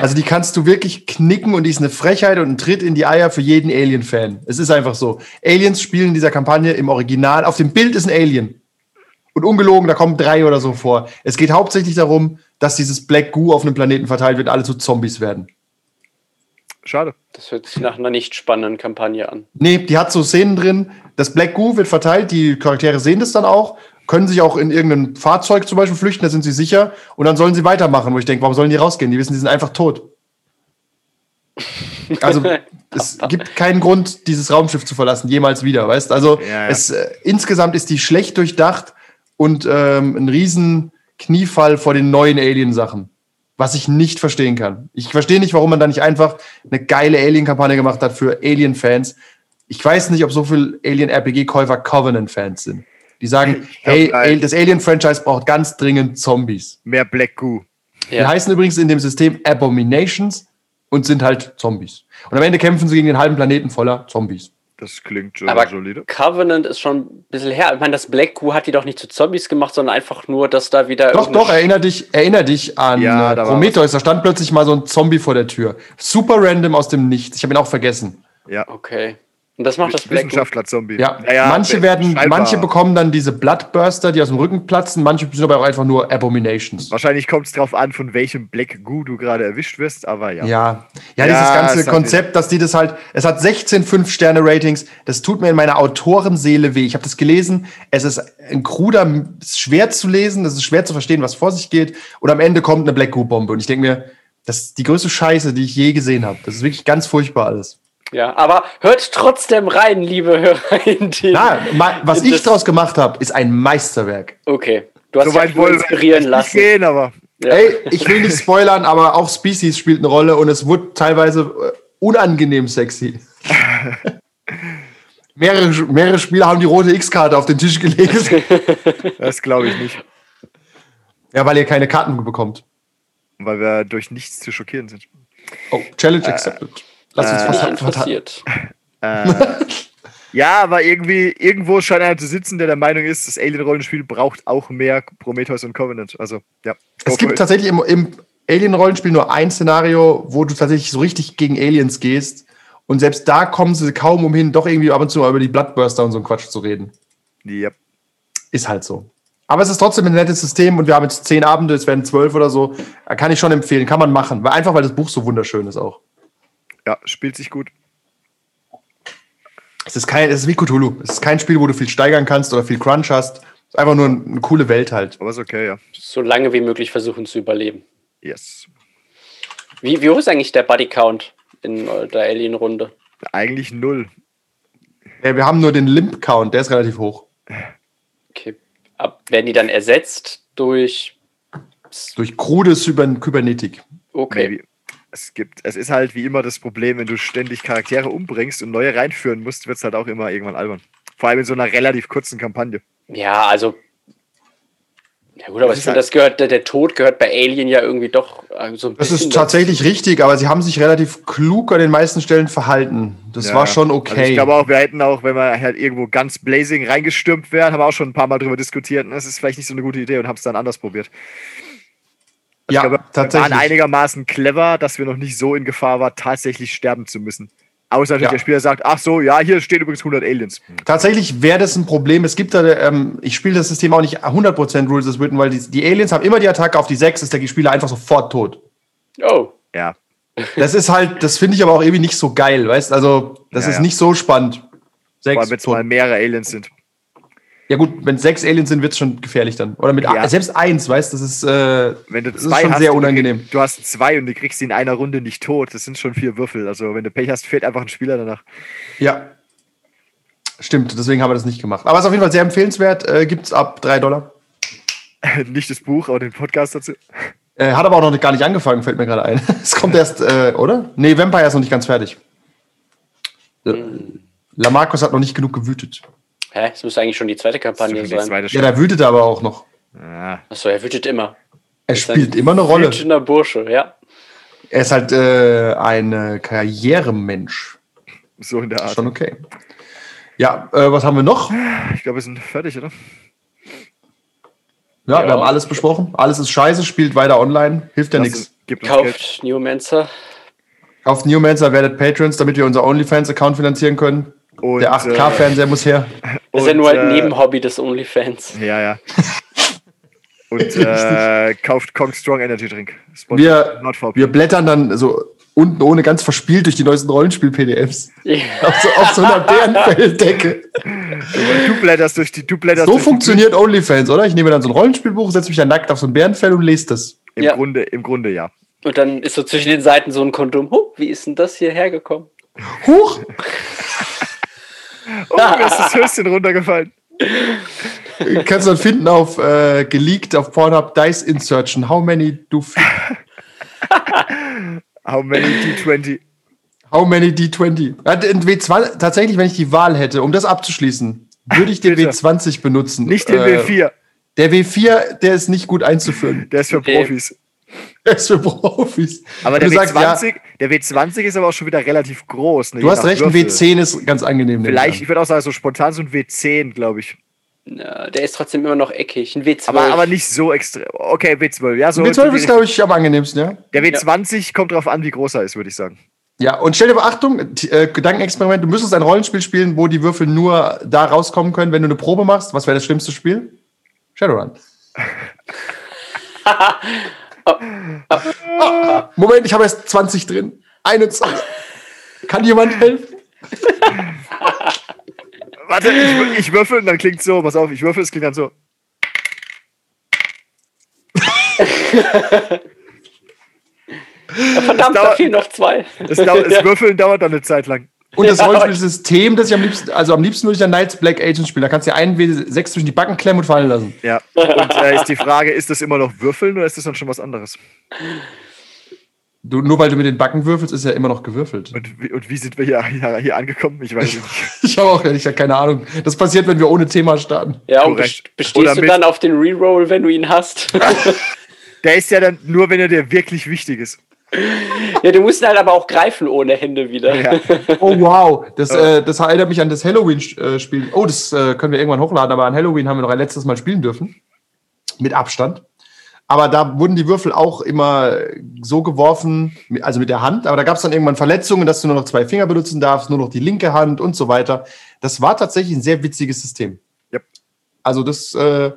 also die kannst du wirklich knicken und die ist eine Frechheit und ein Tritt in die Eier für jeden Alien-Fan. Es ist einfach so. Aliens spielen in dieser Kampagne im Original. Auf dem Bild ist ein Alien. Und ungelogen, da kommen drei oder so vor. Es geht hauptsächlich darum, dass dieses Black Goo auf einem Planeten verteilt wird, alle zu Zombies werden. Schade. Das hört sich nach einer nicht spannenden Kampagne an. Nee, die hat so Szenen drin. Das Black Goo wird verteilt, die Charaktere sehen das dann auch, können sich auch in irgendein Fahrzeug zum Beispiel flüchten, da sind sie sicher. Und dann sollen sie weitermachen, wo ich denke, warum sollen die rausgehen? Die wissen, die sind einfach tot. Also es gibt keinen Grund, dieses Raumschiff zu verlassen, jemals wieder, weißt Also Ja, ja. Es, äh, insgesamt ist die schlecht durchdacht und ähm, ein riesen Kniefall vor den neuen Alien-Sachen. Was ich nicht verstehen kann. Ich verstehe nicht, warum man da nicht einfach eine geile Alien-Kampagne gemacht hat für Alien-Fans. Ich weiß nicht, ob so viel Alien-RPG-Käufer Covenant-Fans sind. Die sagen, hey. Al- das Alien-Franchise braucht ganz dringend Zombies. Mehr Black Goo. Die heißen übrigens in dem System Abominations und sind halt Zombies. Und am Ende kämpfen sie gegen den halben Planeten voller Zombies. Das klingt schon Aber solide. Covenant ist schon ein bisschen her. Ich meine, das Black Goo hat die doch nicht zu Zombies gemacht, sondern einfach nur, dass da wieder. Doch, doch, erinner dich, erinner dich an Ja, äh, da Prometheus. Da stand plötzlich mal so ein Zombie vor der Tür. Super random aus dem Nichts. Ich habe ihn auch vergessen. Ja. Okay. Und das macht das Black. Wissenschaftler-Zombie. Ja, Naja, manche werden, scheinbar. manche bekommen dann diese Bloodburster, die aus dem Rücken platzen. Manche sind aber auch einfach nur Abominations. Wahrscheinlich kommt es drauf an, von welchem Black Goo du gerade erwischt wirst, aber ja. Ja. ja, Ja, dieses es ganze Konzept, dass die das halt, es hat 16 5-Sterne-Ratings, das tut mir in meiner Autorenseele weh. Ich habe das gelesen, es ist ein kruder, es ist schwer zu lesen, es ist schwer zu verstehen, was vor sich geht und am Ende kommt eine Black Goo-Bombe und ich denke mir, das ist die größte Scheiße, die ich je gesehen habe. Das ist wirklich ganz furchtbar alles. Ja, aber hört trotzdem rein, liebe Hörer. In den, Na, was in ich das- draus gemacht habe, ist ein Meisterwerk. Okay. Du hast So weit inspirieren nicht lassen. gehen, aber Ja. Ey, ich will nicht spoilern, aber auch Species spielt eine Rolle und es wurde teilweise äh, unangenehm sexy. mehrere, mehrere Spieler haben die rote X-Karte auf den Tisch gelegt. das glaube ich nicht. ja, weil ihr keine Karten bekommt. Weil wir durch nichts zu schockieren sind. Oh, Challenge accepted. Lass uns äh, was Nicht interessiert. Ja, aber irgendwie, irgendwo scheint einer zu sitzen, der der Meinung ist, das Alien-Rollenspiel braucht auch mehr Prometheus und Covenant. Also, ja. Es gibt tatsächlich im, im Alien-Rollenspiel nur ein Szenario, wo du tatsächlich so richtig gegen Aliens gehst. Und selbst da kommen sie kaum umhin, doch irgendwie ab und zu mal über die Bloodburster und so einen Quatsch zu reden. Ja. Ist halt so. Aber es ist trotzdem ein nettes System und wir haben jetzt zehn Abende, es werden zwölf oder so. Kann ich schon empfehlen, kann man machen. Weil, einfach weil das Buch so wunderschön ist auch. Ja, spielt sich gut. Es ist kein, es ist wie Cthulhu. Es ist kein Spiel, wo du viel steigern kannst oder viel Crunch hast. Es ist einfach nur eine coole Welt halt. Aber ist okay, ja. So lange wie möglich versuchen zu überleben. Yes. Wie, wie hoch ist eigentlich der Buddy Count in der Alien-Runde? Eigentlich null. Ja, wir haben nur den Limp-Count, der ist relativ hoch. Okay. Ab, werden die dann ersetzt durch. Durch krude Cyber Kybernetik. Okay. Maybe. Es gibt, es ist halt wie immer das Problem, wenn du ständig Charaktere umbringst und neue reinführen musst, wird es halt auch immer irgendwann albern. Vor allem in so einer relativ kurzen Kampagne. Ja, also. Ja gut, aber Das ich finde, halt- das gehört, der, der Tod gehört bei Alien ja irgendwie doch äh, so ein Das ist tatsächlich richtig, aber sie haben sich relativ klug an den meisten Stellen verhalten. Das Ja. war schon Also okay. ich glaube auch, wir hätten auch, wenn wir halt irgendwo ganz blazing reingestürmt wären, haben wir auch schon ein paar Mal drüber diskutiert. und Das ist vielleicht nicht so eine gute Idee und haben es dann anders probiert. Ja, ich glaube, wir tatsächlich. waren einigermaßen clever, dass wir noch nicht so in Gefahr waren, tatsächlich sterben zu müssen. Außer natürlich Ja. der Spieler sagt, ach so, ja, hier stehen übrigens 100 Aliens. Tatsächlich wäre das ein Problem. Es gibt da, ähm, ich spiele das System auch nicht 100% Rules as Written, weil die, die Aliens haben immer die Attacke auf die 6, ist der Spieler einfach sofort tot. Oh. Ja, Das ist halt, das finde ich aber auch irgendwie nicht so geil, weißt Also, das Ja, ist ja. nicht so spannend. vor Sechs allem, wenn es mal mehrere Aliens sind. Ja, gut, wenn sechs Aliens sind, wird es schon gefährlich dann. Oder mit Ja. a- selbst eins, weißt das ist, äh, Wenn du das ist schon hast, sehr du- unangenehm. Du hast zwei und du kriegst sie in einer Runde nicht tot. Das sind schon vier Würfel. Also, wenn du Pech hast, fehlt einfach ein Spieler danach. Ja. Stimmt, deswegen haben wir das nicht gemacht. Aber es ist auf jeden Fall sehr empfehlenswert. Äh, Gibt es ab 3 Dollar. nicht das Buch, aber den Podcast dazu. Äh, hat aber auch noch gar nicht angefangen, fällt mir gerade ein. Es kommt erst, äh, oder? Nee, Vampire ist noch nicht ganz fertig. Lamarcus hat noch nicht genug gewütet. Hä? Das müsste eigentlich schon die zweite Kampagne die sein. zweite Ja, da wütet er aber auch noch. Ah, Achso, er wütet immer. Er Ist spielt ein immer eine Rolle. Wütender Bursche, ja. Er ist halt äh, ein äh, Karrieremensch. so in der Art. Schon okay. Ja, äh, was haben wir noch? Ich glaube, wir sind fertig, oder? Ja, Ja. wir haben alles besprochen. Alles ist scheiße, spielt weiter online, hilft ja nichts. Gibt uns Geld. Kauft Newmancer. Auf Newmancer werdet Patrons, damit wir unser OnlyFans-Account finanzieren können. Und, Der 8K-Fernseher muss her. Das ist ja nur ein äh, Nebenhobby des OnlyFans. Ja, ja. Und äh, kauft Kong Strong Energy Drink. Wir, wir blättern dann so unten ohne ganz verspielt durch die neuesten Rollenspiel-PDFs. Ja. Auf so, auf so einer Bärenfelldecke. Du blätterst durch die. Du blätterst So durch funktioniert OnlyFans, oder? Ich nehme dann so ein Rollenspielbuch, setze mich da nackt auf so ein Bärenfell und lese das. Die, im, Ja. Grunde, Im Grunde ja. Und dann ist so zwischen den Seiten so ein Kondom. Huh, wie ist denn das hierher gekommen? Huch! Oh, mir ist das Höschen runtergefallen. Kannst du dann finden auf äh, geleakt auf Pornhub Dice Insertion. How many do How many D20? How many D20? Ja, den W20, tatsächlich, wenn ich die Wahl hätte, um das abzuschließen, würde ich den Bitte. W20 benutzen. Nicht den Äh, W4. Der W4, der ist nicht gut einzuführen. Der ist für. Profis. Der ist für Profis. Aber der du sagst, W20, der W20 ist aber auch schon wieder relativ groß. Ne? Du hast recht, ein Würfel. W10 ist ganz angenehm. Vielleicht, ich würde auch sagen, so spontan so ein W10, glaube ich. Ja, der ist trotzdem immer noch eckig. Ein W12. Aber, aber nicht so extrem. Okay, W12. Ja, so W12 ist, glaube ich, am angenehmsten, ja. Der W20 kommt drauf an, wie groß er ist, würde ich sagen. Ja, und stell dir Beachtung, äh, Gedankenexperiment, du müsstest ein Rollenspiel spielen, wo die Würfel nur da rauskommen können, wenn du eine Probe machst. Was wäre das schlimmste Spiel? Shadowrun. Moment, ich habe erst 20 drin. 21. Kann jemand helfen? Warte, ich, ich würfel und dann klingt so. Pass auf, ich würfel, es klingt dann so. Verdammt, da dauert- fehlen noch zwei. Das, dau das Würfeln dauert dann eine Zeit lang. Und das Ja, Rollenspielsystem, das ich am liebsten, also am liebsten würde ich dann Knights Black Agent spielen. Da kannst du dir einen W6 zwischen die Backen klemmen und fallen lassen. Ja. Und äh, ist die Frage, ist das immer noch Würfeln oder ist das dann schon was anderes? Du, nur weil du mit den Backen würfelst, ist ja immer noch gewürfelt. Und, wie- und wie sind wir hier, hier, hier angekommen? Ich weiß nicht. Ich habe auch ehrlich gesagt keine Ahnung. Das passiert, wenn wir ohne Thema starten. Ja, und Korrekt. best- bestehst Oder du dann auf den Reroll, wenn du ihn hast? Der ist ja dann nur, wenn er dir wirklich wichtig ist. Ja, du musst halt aber auch greifen ohne Hände wieder. Ja. Oh wow, das, äh, das erinnert mich an das Halloween-Spiel. Oh, das äh, können wir irgendwann hochladen, aber an Halloween haben wir noch ein letztes Mal spielen dürfen. Mit Abstand. Aber da wurden die Würfel auch immer so geworfen, also mit der Hand, aber da gab es dann irgendwann Verletzungen, dass du nur noch zwei Finger benutzen darfst, nur noch die linke Hand und so weiter. Das war tatsächlich ein sehr witziges System. Yep. Also das äh,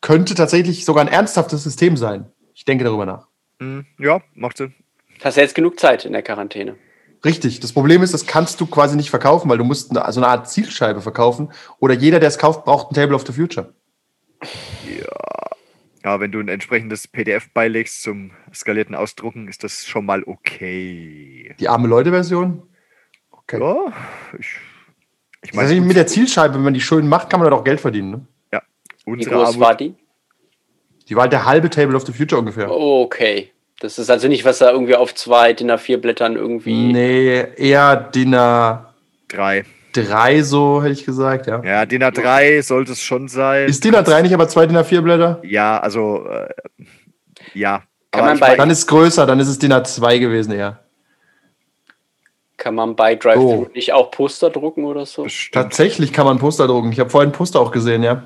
könnte tatsächlich sogar ein ernsthaftes System sein. Ich denke darüber nach. Hm, ja, macht Sinn. Hast ja jetzt genug Zeit in der Quarantäne. Richtig. Das Problem ist, das kannst du quasi nicht verkaufen, weil du musst eine, also eine Art Zielscheibe verkaufen. Oder jeder, der es kauft, braucht ein Table of the Future. Ja, wenn du ein entsprechendes PDF beilegst zum skalierten Ausdrucken, ist das schon mal okay. Die arme Leute-Version. Okay. Ja, ich, ich Also meine, mit der Zielscheibe, wenn man die schön macht, kann man da doch Geld verdienen. Ne? ja, Wie unsere groß Armut, war die? Die war halt der halbe Table of the Future ungefähr. Okay. Das ist also nicht, was da irgendwie auf zwei DIN A4 Blättern irgendwie. Nee, eher DIN drei. A3 so, hätte ich gesagt, ja. Ja, DIN A3 sollte es schon sein. Ist DIN A3 nicht aber zwei DIN A4 Blätter? Ja, also, äh, ja. Kann Aber man bei- Dann ist es größer, dann ist es DIN A2 gewesen eher. Kann man bei Drive-Thru Oh. nicht auch Poster drucken oder so? bestimmt. Tatsächlich kann man Poster drucken. Ich habe vorhin ein Poster auch gesehen, ja.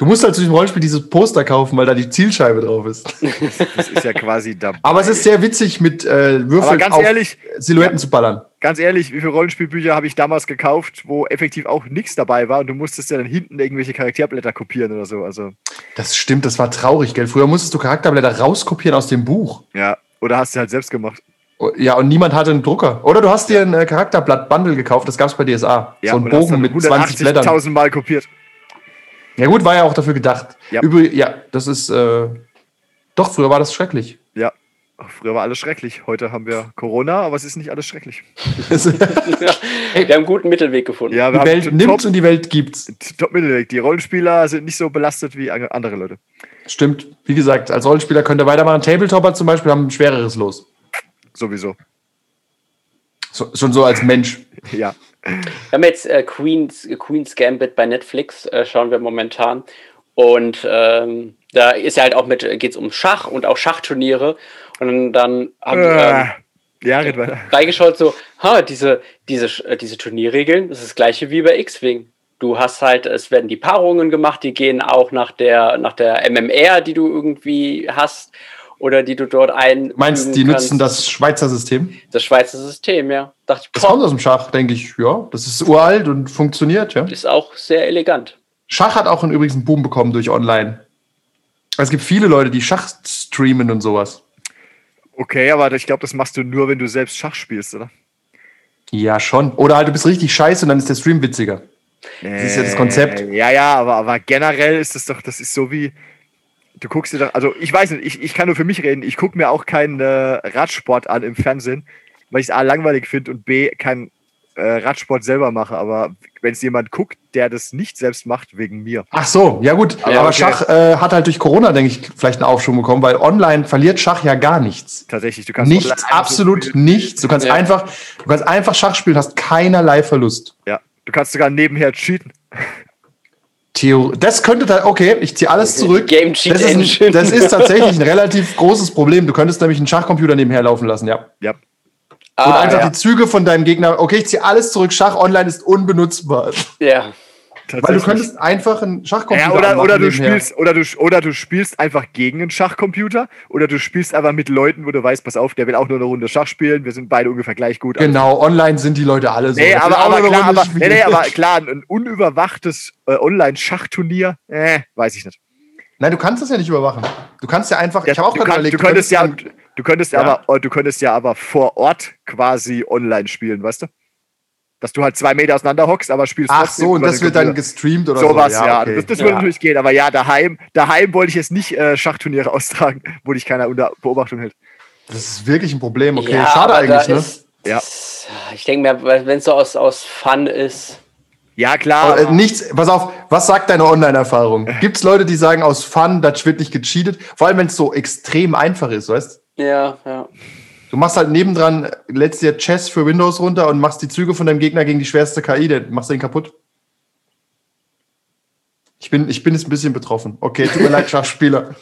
Du musst halt zu diesem Rollenspiel dieses Poster kaufen, weil da die Zielscheibe drauf ist. Das ist ja quasi dabei. Aber es ist sehr witzig, mit äh, Würfeln ganz auf ehrlich, Silhouetten zu ballern. ganz ehrlich, wie viele Rollenspielbücher habe ich damals gekauft, wo effektiv auch nichts dabei war und du musstest ja dann hinten irgendwelche Charakterblätter kopieren oder so. Also, Das stimmt, das war traurig, gell? Früher musstest du Charakterblätter rauskopieren aus dem Buch. ja. Oder hast du halt selbst gemacht. Oh, Ja, und niemand hatte einen Drucker. Oder du hast dir ein äh, Charakterblatt-Bundle gekauft, das gab es bei DSA. Ja, so ein Bogen mit 20 Blättern. 180.000 Mal kopiert. Ja gut, war ja auch dafür gedacht. Ja. Übrig, ja, das ist, äh, doch, früher war das schrecklich. Ja. Früher war alles schrecklich. Heute haben wir Corona, aber es ist nicht alles schrecklich. ja, wir haben einen guten Mittelweg gefunden. Ja, die Welt nimmt und die Welt gibt's. Top Mittelweg. Die Rollenspieler sind nicht so belastet wie andere Leute. Stimmt. Wie gesagt, als Rollenspieler könnt ihr weitermachen. Tabletopper zum Beispiel haben ein schwereres Los. Sowieso. So, schon so als Mensch. ja. Wir haben jetzt äh, Queen's, Queen's Gambit bei Netflix, äh, schauen wir momentan. Und ähm, da ist ja halt auch mit, geht es um Schach und auch Schachturniere. Und dann haben äh, ähm, ja, red weiter. reingeschaut, so, ha, diese, diese, äh, diese Turnierregeln, das ist das gleiche wie bei X-Wing. Du hast halt, es werden die Paarungen gemacht, die gehen auch nach der, nach der MMR, die du irgendwie hast oder die du dort ein. Meinst die kannst. nutzen das Schweizer System? Das Schweizer System, ja. Dachte ich, das kommt aus dem Schach, denke ich, ja. Das ist uralt und funktioniert, ja. Ist auch sehr elegant. Schach hat auch übrigens einen Boom bekommen durch online. Es gibt viele Leute, die Schach streamen und sowas. Okay, aber ich glaube, das machst du nur, wenn du selbst Schach spielst, oder? Ja, schon. Oder halt, du bist richtig scheiße und dann ist der Stream witziger. Das ist ja das Konzept. Äh, ja, ja, aber, aber generell ist das doch, das ist so wie, du guckst dir dann, also ich weiß nicht, ich, ich kann nur für mich reden, ich gucke mir auch keinen äh, Radsport an im Fernsehen, weil ich es A langweilig finde und B kein äh, Radsport selber mache, aber wenn es jemand guckt, der das nicht selbst macht, wegen mir. Ach so, ja gut, aber, aber okay. Schach äh, hat halt durch Corona, denke ich, vielleicht einen Aufschwung bekommen, weil online verliert Schach ja gar nichts. Tatsächlich, du kannst nichts, absolut so nichts. Du kannst ja. einfach, du kannst einfach Schach spielen, hast keinerlei Verlust. Ja, du kannst sogar nebenher cheaten. Theorie. Das könnte da, okay, ich ziehe alles zurück. Game Cheat das, ist ein, das ist tatsächlich ein relativ großes Problem. Du könntest nämlich einen Schachcomputer nebenher laufen lassen, ja. Ja. Und ah, einfach ja. die Züge von deinem Gegner. Okay, ich ziehe alles zurück. Schach online ist unbenutzbar. Ja. Weil du könntest einfach einen Schachcomputer ja, oder, oder du spielst oder du oder du spielst einfach gegen einen Schachcomputer oder du spielst einfach mit Leuten, wo du weißt, pass auf, der will auch nur eine Runde Schach spielen. Wir sind beide ungefähr gleich gut. Genau, also. online sind die Leute alle so. Nee, aber, aber, klar, aber, nee, nee, aber klar, ein unüberwachtes äh, Online-Schachturnier, äh, weiß ich nicht. Nein, du kannst das ja nicht überwachen. Du kannst ja einfach. Ja, ich habe auch gerade überlegt. Du könntest, du könntest ja, du könntest ja. aber, du könntest ja aber vor Ort quasi online spielen, weißt du? Dass du halt zwei Meter auseinander hockst, aber spielst Ach so, und das wird dann gestreamt oder sowas, so. ja. ja. Das, das ja. würde natürlich gehen, aber ja, daheim, daheim wollte ich jetzt nicht äh, Schachturniere austragen, wo dich keiner unter Beobachtung hält. Das ist wirklich ein Problem, okay. Ja, Schade eigentlich, ne? Ist, ja. Ich denke mir, wenn es so aus, aus Fun ist. Ja, klar. Oh, äh, nichts, pass auf, was sagt deine Online-Erfahrung? Gibt es Leute, die sagen, aus Fun, das wird nicht gecheatet? Vor allem, wenn es so extrem einfach ist, weißt Ja, ja. Du machst halt nebendran, lädst dir Chess für Windows runter und machst die Züge von deinem Gegner gegen die schwerste KI, dann machst du den kaputt. Ich bin, ich bin jetzt ein bisschen betroffen. Okay, tut mir leid, Schachspieler.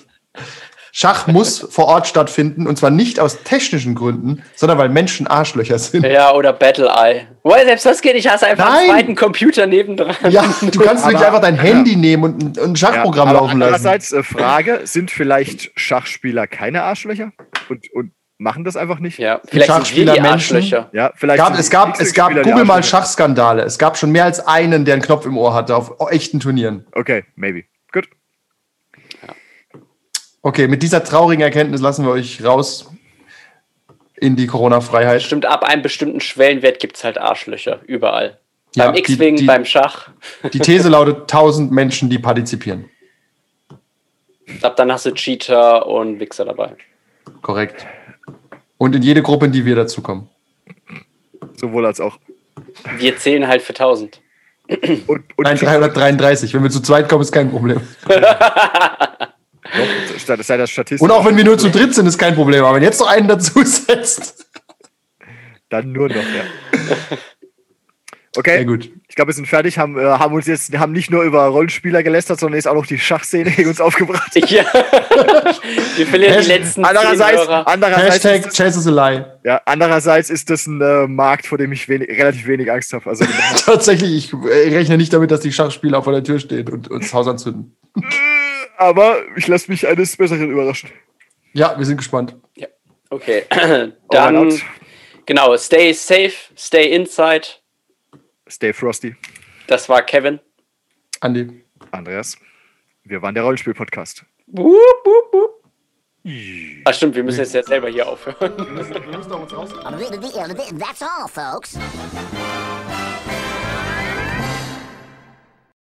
Schach muss vor Ort stattfinden und zwar nicht aus technischen Gründen, sondern weil Menschen Arschlöcher sind. Ja, oder Battle Eye. Weil selbst das geht nicht, hast einfach Nein. einen zweiten Computer nebendran. Ja, du kannst aber, nicht einfach dein Handy ja. nehmen und ein Schachprogramm ja, laufen lassen. Andererseits äh, Frage, sind vielleicht Schachspieler keine Arschlöcher? Und, und machen das einfach nicht. Ja, vielleicht Schachspieler sind die Arschlöcher. Ja, vielleicht gab, es gab, es gab, google mal Schachskandale. Es gab schon mehr als einen, der einen Knopf im Ohr hatte auf echten Turnieren. Okay, maybe. Gut. Okay, mit dieser traurigen Erkenntnis lassen wir euch raus in die Corona-Freiheit. Stimmt, ab einem bestimmten Schwellenwert gibt es halt Arschlöcher. Überall. Ja, beim X-Wing, beim Schach. Die These lautet 1000 Menschen, die partizipieren. Ab dann hast du Cheater und Wichser dabei. Korrekt. Und in jede Gruppe, in die wir dazukommen. Sowohl als auch. Wir zählen halt für 1000. Und, und Nein, 333. Wenn wir zu zweit kommen, ist kein Problem. Doch, das sei das Statistisch. Und auch wenn wir nur zu dritt sind, ist kein Problem. Aber wenn jetzt noch einen dazu setzt. Dann nur noch, ja. Okay. Sehr gut. Ich glaube, wir sind fertig, haben, äh, haben uns jetzt haben nicht nur über Rollenspieler gelästert, sondern jetzt auch noch die Schachszene gegen uns aufgebracht. Ja. wir verlieren Hasht die letzten andererseits, andererseits Hashtag Chess is a lie. Ja, andererseits ist das ein äh, Markt, vor dem ich wenig, relativ wenig Angst habe. Also, Tatsächlich, ich äh, rechne nicht damit, dass die Schachspieler vor der Tür stehen und uns Haus anzünden. Aber ich lasse mich eines Besseren überraschen. Ja, wir sind gespannt. Ja. Okay. Dann, genau, stay safe, stay inside. Stay Frosty. Das war Kevin. Andi. Andreas. Wir waren der Rollenspiel-Podcast. Ach stimmt, wir müssen jetzt ja selber hier aufhören. Wir müssen, wir müssen uns raus. That's all, folks.